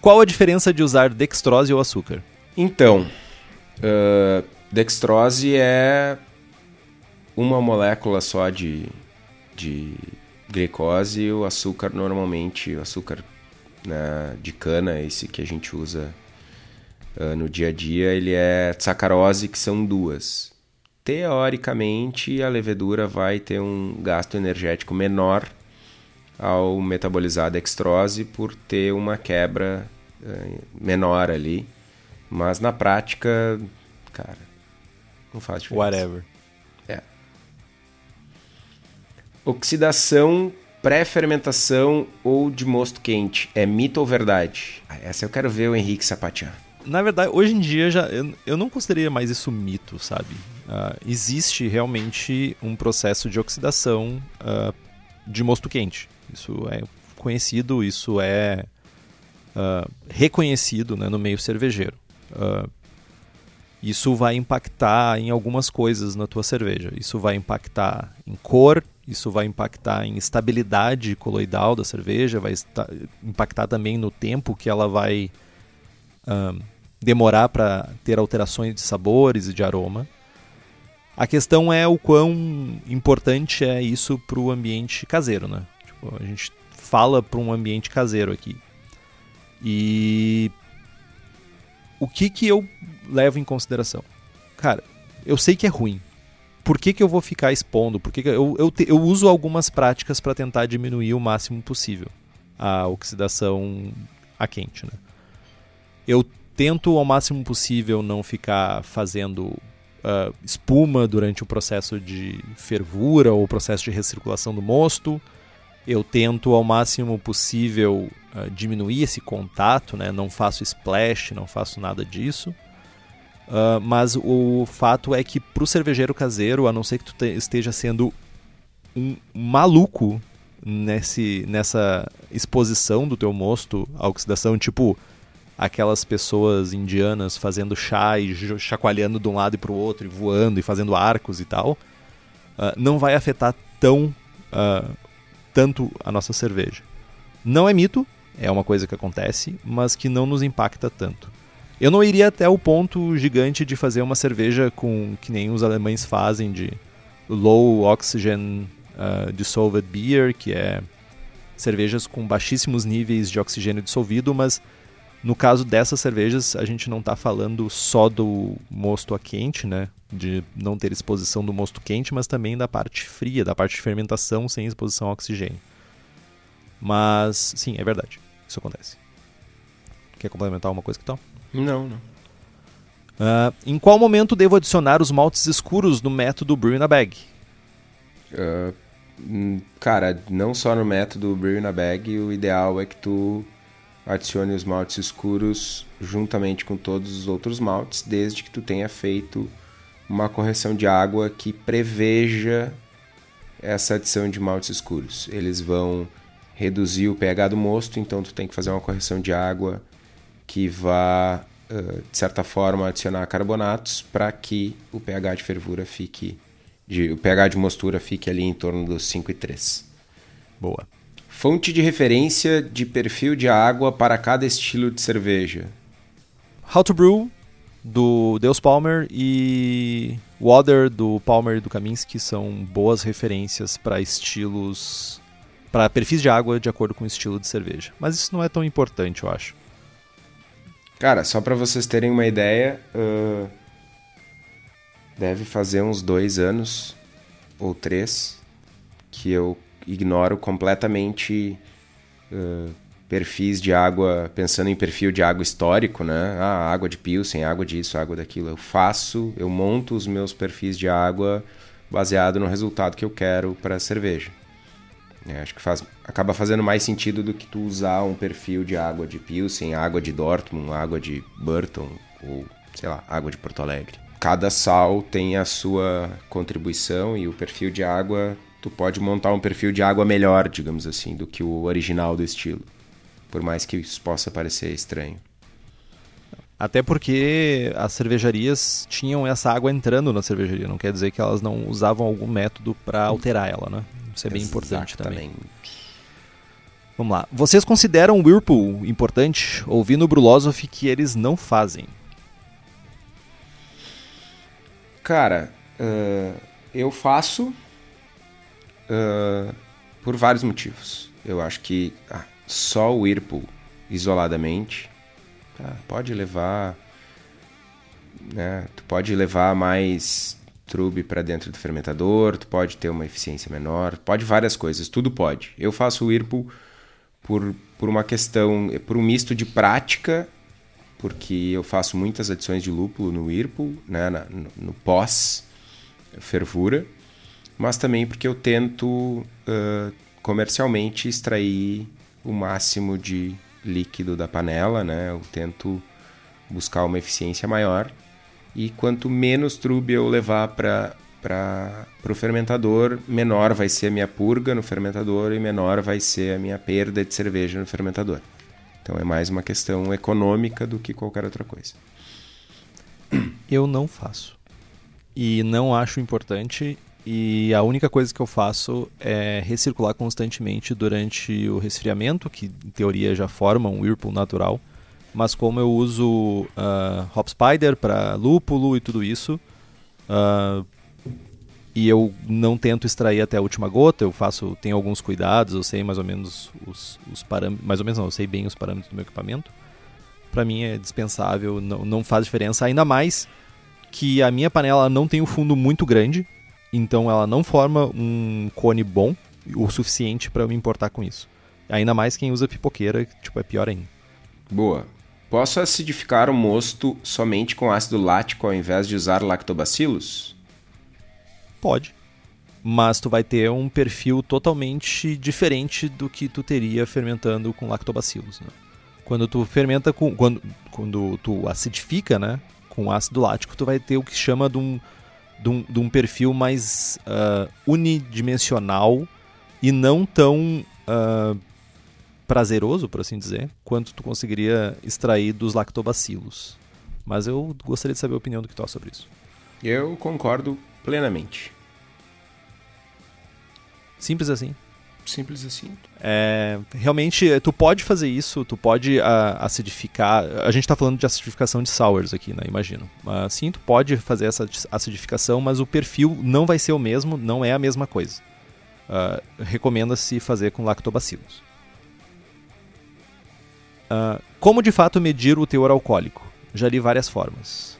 Qual a diferença de usar dextrose ou açúcar? Então, uh, Dextrose é uma molécula só de, de glicose. O açúcar, normalmente, o açúcar né, de cana, esse que a gente usa uh, no dia a dia, ele é sacarose, que são duas. teoricamente a levedura vai ter um gasto energético menor ao metabolizar a dextrose por ter uma quebra uh, menor ali. Mas na prática, cara, não faz diferença. Whatever. É. Oxidação, pré-fermentação ou de mosto quente. É mito ou verdade? Ah, essa eu quero ver o Henrique sapatear. Na verdade, hoje em dia já eu, eu não consideraria mais isso mito, sabe? Uh, existe realmente um processo de oxidação uh, de mosto quente. Isso é conhecido, isso é uh, reconhecido né, no meio cervejeiro. Isso vai impactar em algumas coisas na tua cerveja. Isso vai impactar em cor, isso vai impactar em estabilidade coloidal da cerveja, vai impactar também no tempo que ela vai demorar para ter alterações de sabores e de aroma. A questão é o quão importante é isso para o ambiente caseiro, né? Tipo, a gente fala para um ambiente caseiro aqui. E o que que eu levo em consideração? Cara, eu sei que é ruim. Por que, que eu vou ficar expondo? Por que, que eu, eu, te, eu uso algumas práticas para tentar diminuir o máximo possível a oxidação a quente, né? Eu tento ao máximo possível não ficar fazendo uh, espuma durante o processo de fervura ou o processo de recirculação do mosto. Eu tento ao máximo possível uh, diminuir esse contato, né? não faço splash, não faço nada disso. Uh, mas o fato é que para o cervejeiro caseiro, a não ser que tu esteja sendo um maluco nesse, nessa exposição do teu mosto à oxidação, tipo aquelas pessoas indianas fazendo chá e chacoalhando de um lado e para o outro, e voando e fazendo arcos e tal, uh, não vai afetar tão tanto a nossa cerveja. Não é mito, é uma coisa que acontece, mas que não nos impacta tanto. Eu não iria até o ponto gigante de fazer uma cerveja com que nem os alemães fazem de low oxygen uh, dissolved beer, que é cervejas com baixíssimos níveis de oxigênio dissolvido, mas no caso dessas cervejas, a gente não está falando só do mosto a quente, né? De não ter exposição do mosto quente, mas também da parte fria, da parte de fermentação sem exposição ao oxigênio. Mas, sim, é verdade. Isso acontece. Quer complementar alguma coisa que tal? Não, não. Uh, em qual momento devo adicionar os maltes escuros no método Brew in a Bag? Uh, cara, não só no método Brew in a Bag, o ideal é que tu adicione os maltes escuros juntamente com todos os outros maltes, desde que tu tenha feito uma correção de água que preveja essa adição de maltes escuros. Eles vão reduzir o pH do mosto, então tu tem que fazer uma correção de água que vá, de certa forma, adicionar carbonatos para que o pH de fervura fique, de, o pH de mostura fique ali em torno dos 5,3. Boa. Fonte de referência de perfil de água para cada estilo de cerveja. How to Brew, do Deus Palmer, e Water, do Palmer e do Kaminsky, são boas referências para estilos. para perfis de água de acordo com o estilo de cerveja. Mas isso não é tão importante, eu acho. Cara, só para vocês terem uma ideia, uh, deve fazer uns dois anos ou três que eu ignoro completamente uh, perfis de água, pensando em perfil de água histórico, né? Ah, água de Pilsen, água disso, água daquilo. Eu faço, eu monto os meus perfis de água baseado no resultado que eu quero para a cerveja. É, acho que faz, acaba fazendo mais sentido do que tu usar um perfil de água de Pilsen, água de Dortmund, água de Burton ou, sei lá, água de Porto Alegre. Cada sal tem a sua contribuição e o perfil de água tu pode montar um perfil de água melhor, digamos assim, do que o original do estilo. Por mais que isso possa parecer estranho. Até porque as cervejarias tinham essa água entrando na cervejaria, não quer dizer que elas não usavam algum método para alterar ela, né? Isso é bem importante também. Vamos lá. Vocês consideram o Whirlpool importante? Ouvi no Brulosophy que eles não fazem. Cara, uh, eu faço uh, por vários motivos. Eu acho que ah, só o Whirlpool, isoladamente, tá, pode levar... Né, tu pode levar mais trube para dentro do fermentador, tu pode ter uma eficiência menor, pode várias coisas, tudo pode. Eu faço o Whirlpool por, por uma questão, por um misto de prática, porque eu faço muitas adições de lúpulo no Whirlpool, né, na, no, no pós fervura, mas também porque eu tento uh, comercialmente extrair o máximo de líquido da panela, né? Eu tento buscar uma eficiência maior e quanto menos trube eu levar para para o fermentador, menor vai ser a minha purga no fermentador e menor vai ser a minha perda de cerveja no fermentador. Então é mais uma questão econômica do que qualquer outra coisa. Eu não faço. E não acho importante. E a única coisa que eu faço é recircular constantemente durante o resfriamento, que em teoria já forma um Whirlpool natural mas como eu uso uh, Hop Spider para lúpulo e tudo isso, uh, e eu não tento extrair até a última gota, eu faço, tenho alguns cuidados, eu sei mais ou menos os, os parâmetros, mais ou menos não, eu sei bem os parâmetros do meu equipamento. Para mim é dispensável, não, não faz diferença, ainda mais que a minha panela não tem um fundo muito grande, então ela não forma um cone bom o suficiente para eu me importar com isso. Ainda mais quem usa pipoqueira, tipo, é pior ainda. Boa. Posso acidificar o mosto somente com ácido lático ao invés de usar lactobacilos? Pode. Mas tu vai ter um perfil totalmente diferente do que tu teria fermentando com lactobacilos. Né? Quando tu fermenta com. Quando, quando tu acidifica, né? Com ácido lático, tu vai ter o que chama de um, de um, de um perfil mais uh, unidimensional e não tão uh, prazeroso, por assim dizer, quanto tu conseguiria extrair dos lactobacilos. Mas eu gostaria de saber a opinião do que tu acha sobre isso. Eu concordo plenamente. Simples assim. Simples assim. É, realmente, tu pode fazer isso, tu pode uh, acidificar. A gente está falando de acidificação de sours aqui, né? Imagino. Uh, sim, tu pode fazer essa acidificação, mas o perfil não vai ser o mesmo, não é a mesma coisa. Uh, Recomenda-se fazer com lactobacilos. Uh, como de fato medir o teor alcoólico? Já li várias formas.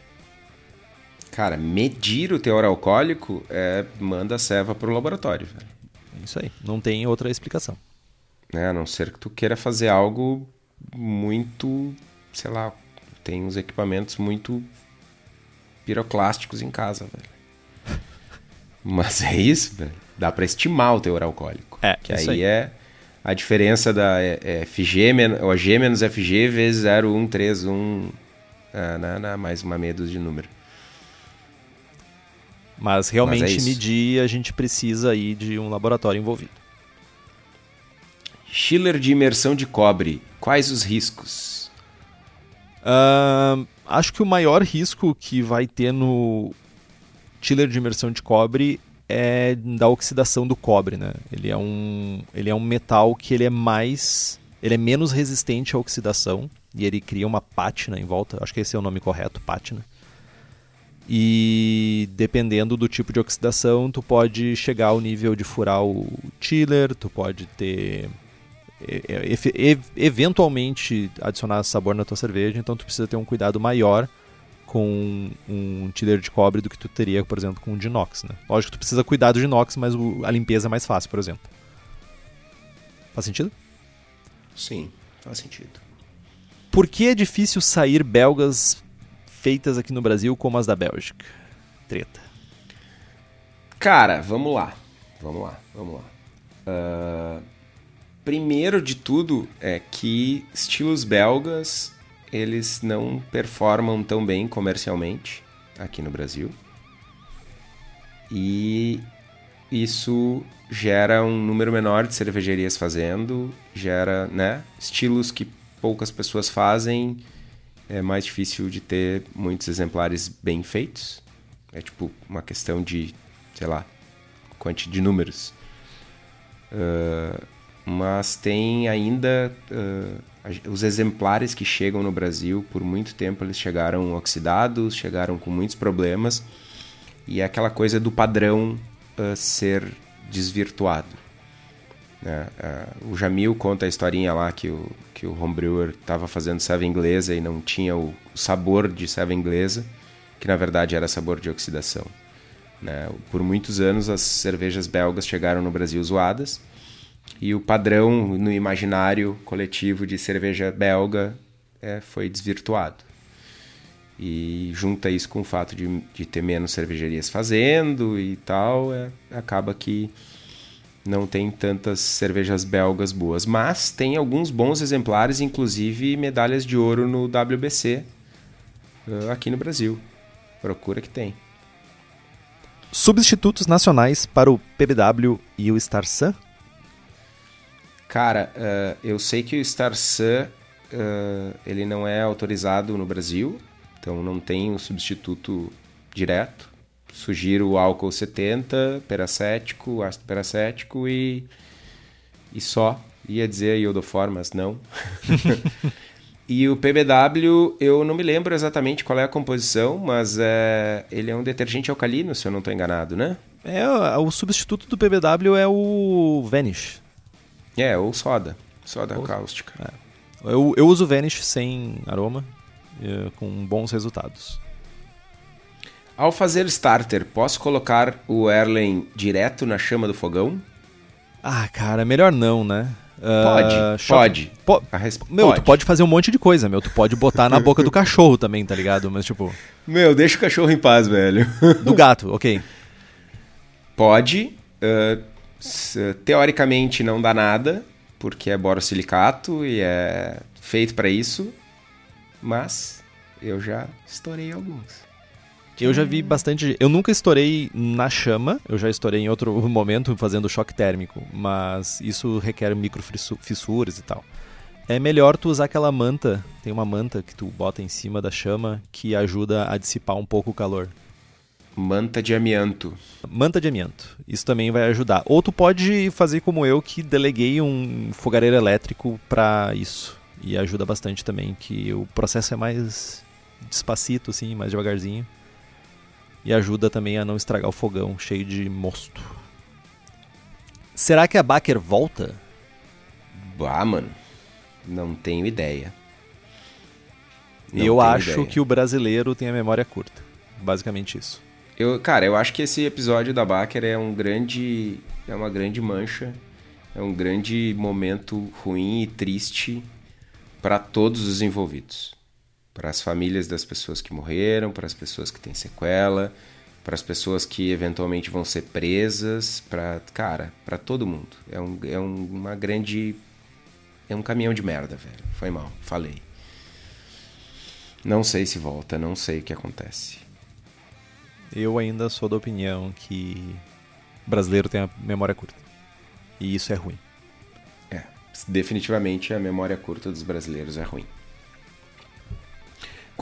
Cara, medir o teor alcoólico é manda a ceva para o laboratório. Velho. É isso aí, não tem outra explicação. É, a não ser que tu queira fazer algo muito, sei lá, tem uns equipamentos muito piroclásticos em casa, velho. Mas é isso, velho. Dá para estimar o teor alcoólico. É, que aí, aí é a diferença da é, é FG, ou G menos FG vezes 0,131, ah, na, na, mais uma meia dúzia de número. Mas realmente Mas é medir a gente precisa aí de um laboratório envolvido. Chiller de imersão de cobre, quais os riscos? Uh, acho que o maior risco que vai ter no chiller de imersão de cobre é da oxidação do cobre, né? Ele é um, ele é um metal que ele é mais, ele é menos resistente à oxidação e ele cria uma pátina em volta. Acho que esse é o nome correto, pátina. E dependendo do tipo de oxidação, tu pode chegar ao nível de furar o chiller, tu pode ter eventualmente adicionar sabor na tua cerveja, então tu precisa ter um cuidado maior com um chiller de cobre do que tu teria, por exemplo, com um de inox, né? Lógico que tu precisa cuidar do de inox, mas a limpeza é mais fácil, por exemplo. Faz sentido? Sim, faz sentido. Por que é difícil sair belgas feitas aqui no Brasil como as da Bélgica? Treta. Cara, vamos lá. Vamos lá, vamos lá. Uh, primeiro de tudo é que estilos belgas eles não performam tão bem comercialmente aqui no Brasil. E isso gera um número menor de cervejarias fazendo, gera né, estilos que poucas pessoas fazem, é mais difícil de ter muitos exemplares bem feitos. É tipo uma questão de, sei lá, quantidade de números. Uh, mas tem ainda uh, os exemplares que chegam no Brasil, por muito tempo eles chegaram oxidados, chegaram com muitos problemas, e é aquela coisa do padrão uh, ser desvirtuado. Né? Uh, o Jamil conta a historinha lá que o, que o homebrewer estava fazendo ceva inglesa e não tinha o, sabor de ceva inglesa, que na verdade era sabor de oxidação. Né? Por muitos anos as cervejas belgas chegaram no Brasil zoadas e o padrão no imaginário coletivo de cerveja belga é, foi desvirtuado. E junta isso com o fato de, de ter menos cervejarias fazendo e tal, é, acaba que não tem tantas cervejas belgas boas. Mas tem alguns bons exemplares, inclusive medalhas de ouro no WBC uh, aqui no Brasil. Procura que tem. Substitutos nacionais para o PBW e o Star Sun? Cara, uh, eu sei que o Star Sun uh, ele não é autorizado no Brasil, então não tem um substituto direto. Sugiro o álcool 70, peracético, ácido peracético e, e só. Ia dizer iodofor, mas não. e o PBW, eu não me lembro exatamente qual é a composição, mas é, ele é um detergente alcalino, se eu não estou enganado, né? É, o substituto do PBW é o Vanish. É, ou soda. Soda ou... cáustica. É. Eu, eu uso Vanish sem aroma, é, com bons resultados. Ao fazer starter, posso colocar o Erlen direto na chama do fogão? Ah, cara, melhor não, né? Pode, uh, pode. Po meu, pode. tu pode fazer um monte de coisa, meu. Tu pode botar na boca do cachorro também, tá ligado? Mas tipo. Meu, deixa o cachorro em paz, velho. Do gato, ok. Pode. Uh, teoricamente não dá nada porque é borosilicato e é feito para isso, mas eu já estourei alguns. Eu já vi bastante. Eu nunca estourei na chama, eu já estourei em outro momento fazendo choque térmico, mas isso requer micro fissuras e tal. É melhor tu usar aquela manta, tem uma manta que tu bota em cima da chama que ajuda a dissipar um pouco o calor. Manta de amianto. Manta de amianto. Isso também vai ajudar. Ou tu pode fazer como eu, que deleguei um fogareiro elétrico para isso. E ajuda bastante também, que o processo é mais despacito, assim, mais devagarzinho. E ajuda também a não estragar o fogão cheio de mosto. Será que a Baker volta? Ah, mano. Não tenho ideia. Não eu acho ideia. que o brasileiro tem a memória curta. Basicamente isso. Eu, cara, eu acho que esse episódio da Baker é um grande. É uma grande mancha. É um grande momento ruim e triste para todos os envolvidos. Para as famílias das pessoas que morreram, para as pessoas que têm sequela, para as pessoas que eventualmente vão ser presas, para cara, para todo mundo. É, um, é um, uma grande é um caminhão de merda, velho. Foi mal, falei. Não sei se volta, não sei o que acontece eu ainda sou da opinião que brasileiro tem a memória curta. E isso é ruim. É, definitivamente a memória curta dos brasileiros é ruim.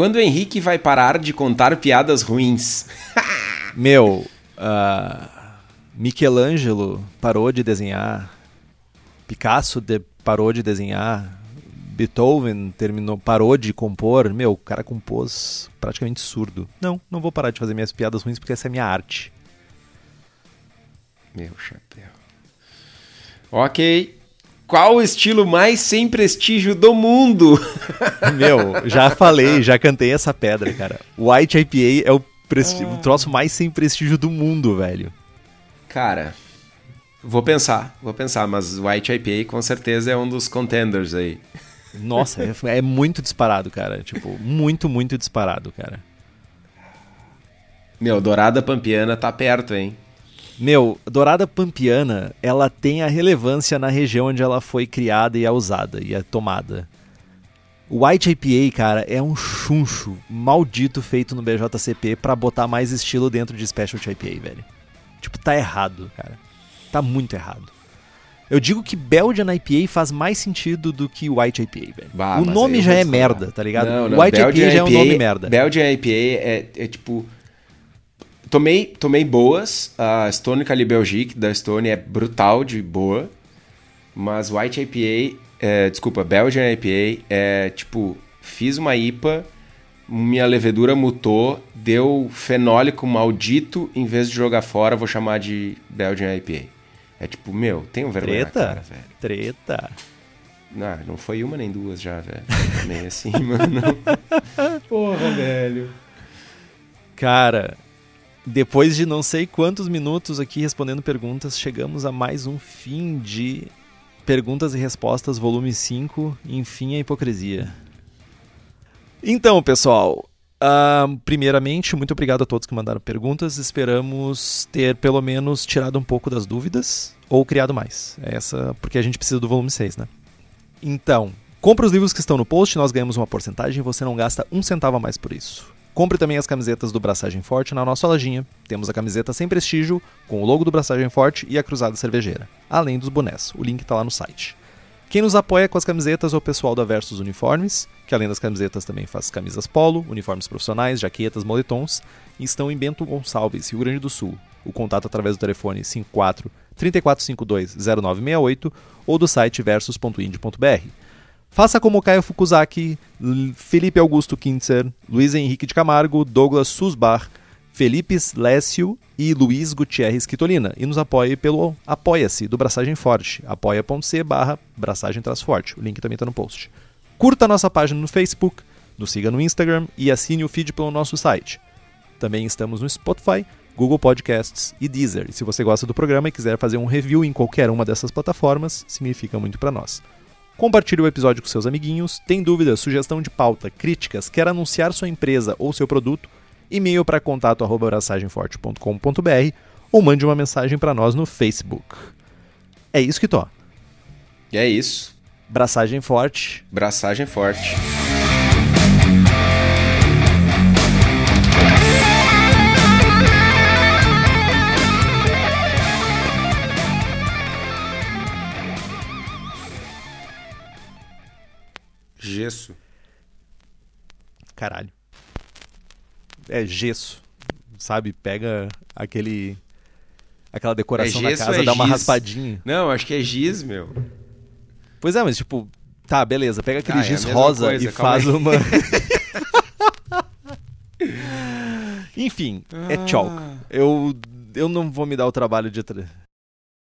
Quando o Henrique vai parar de contar piadas ruins? Meu, uh, Michelangelo parou de desenhar, Picasso de, parou de desenhar, Beethoven terminou, parou de compor, meu, o cara compôs praticamente surdo. Não, não vou parar de fazer minhas piadas ruins porque essa é minha arte. Meu chapéu. Ok. Qual o estilo mais sem prestígio do mundo? Meu, já falei, já cantei essa pedra, cara. White IPA é o, ah. o troço mais sem prestígio do mundo, velho. Cara, vou pensar, vou pensar, mas White IPA com certeza é um dos contenders aí. Nossa, é, é, muito disparado, cara. Tipo, muito, muito disparado, cara. Meu, Dourada Pampiana tá perto, hein? Meu, Dourada Pampiana, ela tem a relevância na região onde ela foi criada e é usada e é tomada. O White IPA, cara, é um chuncho maldito feito no BJCP para botar mais estilo dentro de Specialty IPA, velho. Tipo, tá errado, cara. Tá muito errado. Eu digo que Belgian IPA faz mais sentido do que White IPA, velho. Bah, o nome já é merda, tá ligado? Não, não, White Belgian IPA já é um nome merda. Belgian IPA é, é tipo... Tomei, tomei boas. A Stone Cali Belgique da Stone é brutal de boa. Mas White IPA, é, desculpa, Belgian IPA é tipo... Fiz uma IPA, minha levedura mutou, deu fenólico maldito, em vez de jogar fora, vou chamar de Belgian IPA. É tipo, meu, tem um vergonha Treta? Cara, velho. Treta. Não, não foi uma nem duas já, velho. nem assim, mano. Porra, velho. Cara, Depois de não sei quantos minutos aqui respondendo perguntas, chegamos a mais um fim de Perguntas e Respostas, volume 5, Enfim a Hipocrisia. Então, pessoal, uh, primeiramente, muito obrigado a todos que mandaram perguntas. Esperamos ter pelo menos tirado um pouco das dúvidas ou criado mais. Essa, porque a gente precisa do volume 6, né? Então, compre os livros que estão no post, nós ganhamos uma porcentagem você não gasta um centavo a mais por isso. Compre também as camisetas do Braçagem Forte na nossa lojinha. Temos a camiseta sem prestígio, com o logo do Braçagem Forte e a cruzada cervejeira, além dos bonés. O link está lá no site. Quem nos apoia com as camisetas é o pessoal da Versus Uniformes, que além das camisetas também faz camisas polo, uniformes profissionais, jaquetas, moletons, e estão em Bento Gonçalves, Rio Grande do Sul. O contato através do telefone 54 3452 0968 ou do site versus.ind.br. Faça como Caio Fukuzaki, Felipe Augusto Kintzer, Luiz Henrique de Camargo, Douglas Susbar, Felipe Lécio e Luiz Gutierrez Quitolina e nos apoie pelo Apoia-se do Braçagem Forte, apoia.c barra Braçagem Forte. O link também está no post. Curta a nossa página no Facebook, nos siga no Instagram e assine o feed pelo nosso site. Também estamos no Spotify, Google Podcasts e Deezer. E se você gosta do programa e quiser fazer um review em qualquer uma dessas plataformas, significa muito para nós. Compartilhe o episódio com seus amiguinhos. Tem dúvida, sugestão de pauta, críticas, quer anunciar sua empresa ou seu produto? E-mail para contato@braçagemforte.com.br ou mande uma mensagem para nós no Facebook. É isso que. E é isso. Braçagem forte. Braçagem forte. Gesso. Caralho. É gesso. Sabe? Pega aquele. Aquela decoração É da gesso casa, ou é dá uma giz? raspadinha. Não, acho que é giz, meu. Pois é, mas tipo, tá, beleza, pega aquele Ah, é giz mesma rosa coisa, e faz aí. uma. Enfim, é chalk. Eu, eu não vou me dar o trabalho de. tra-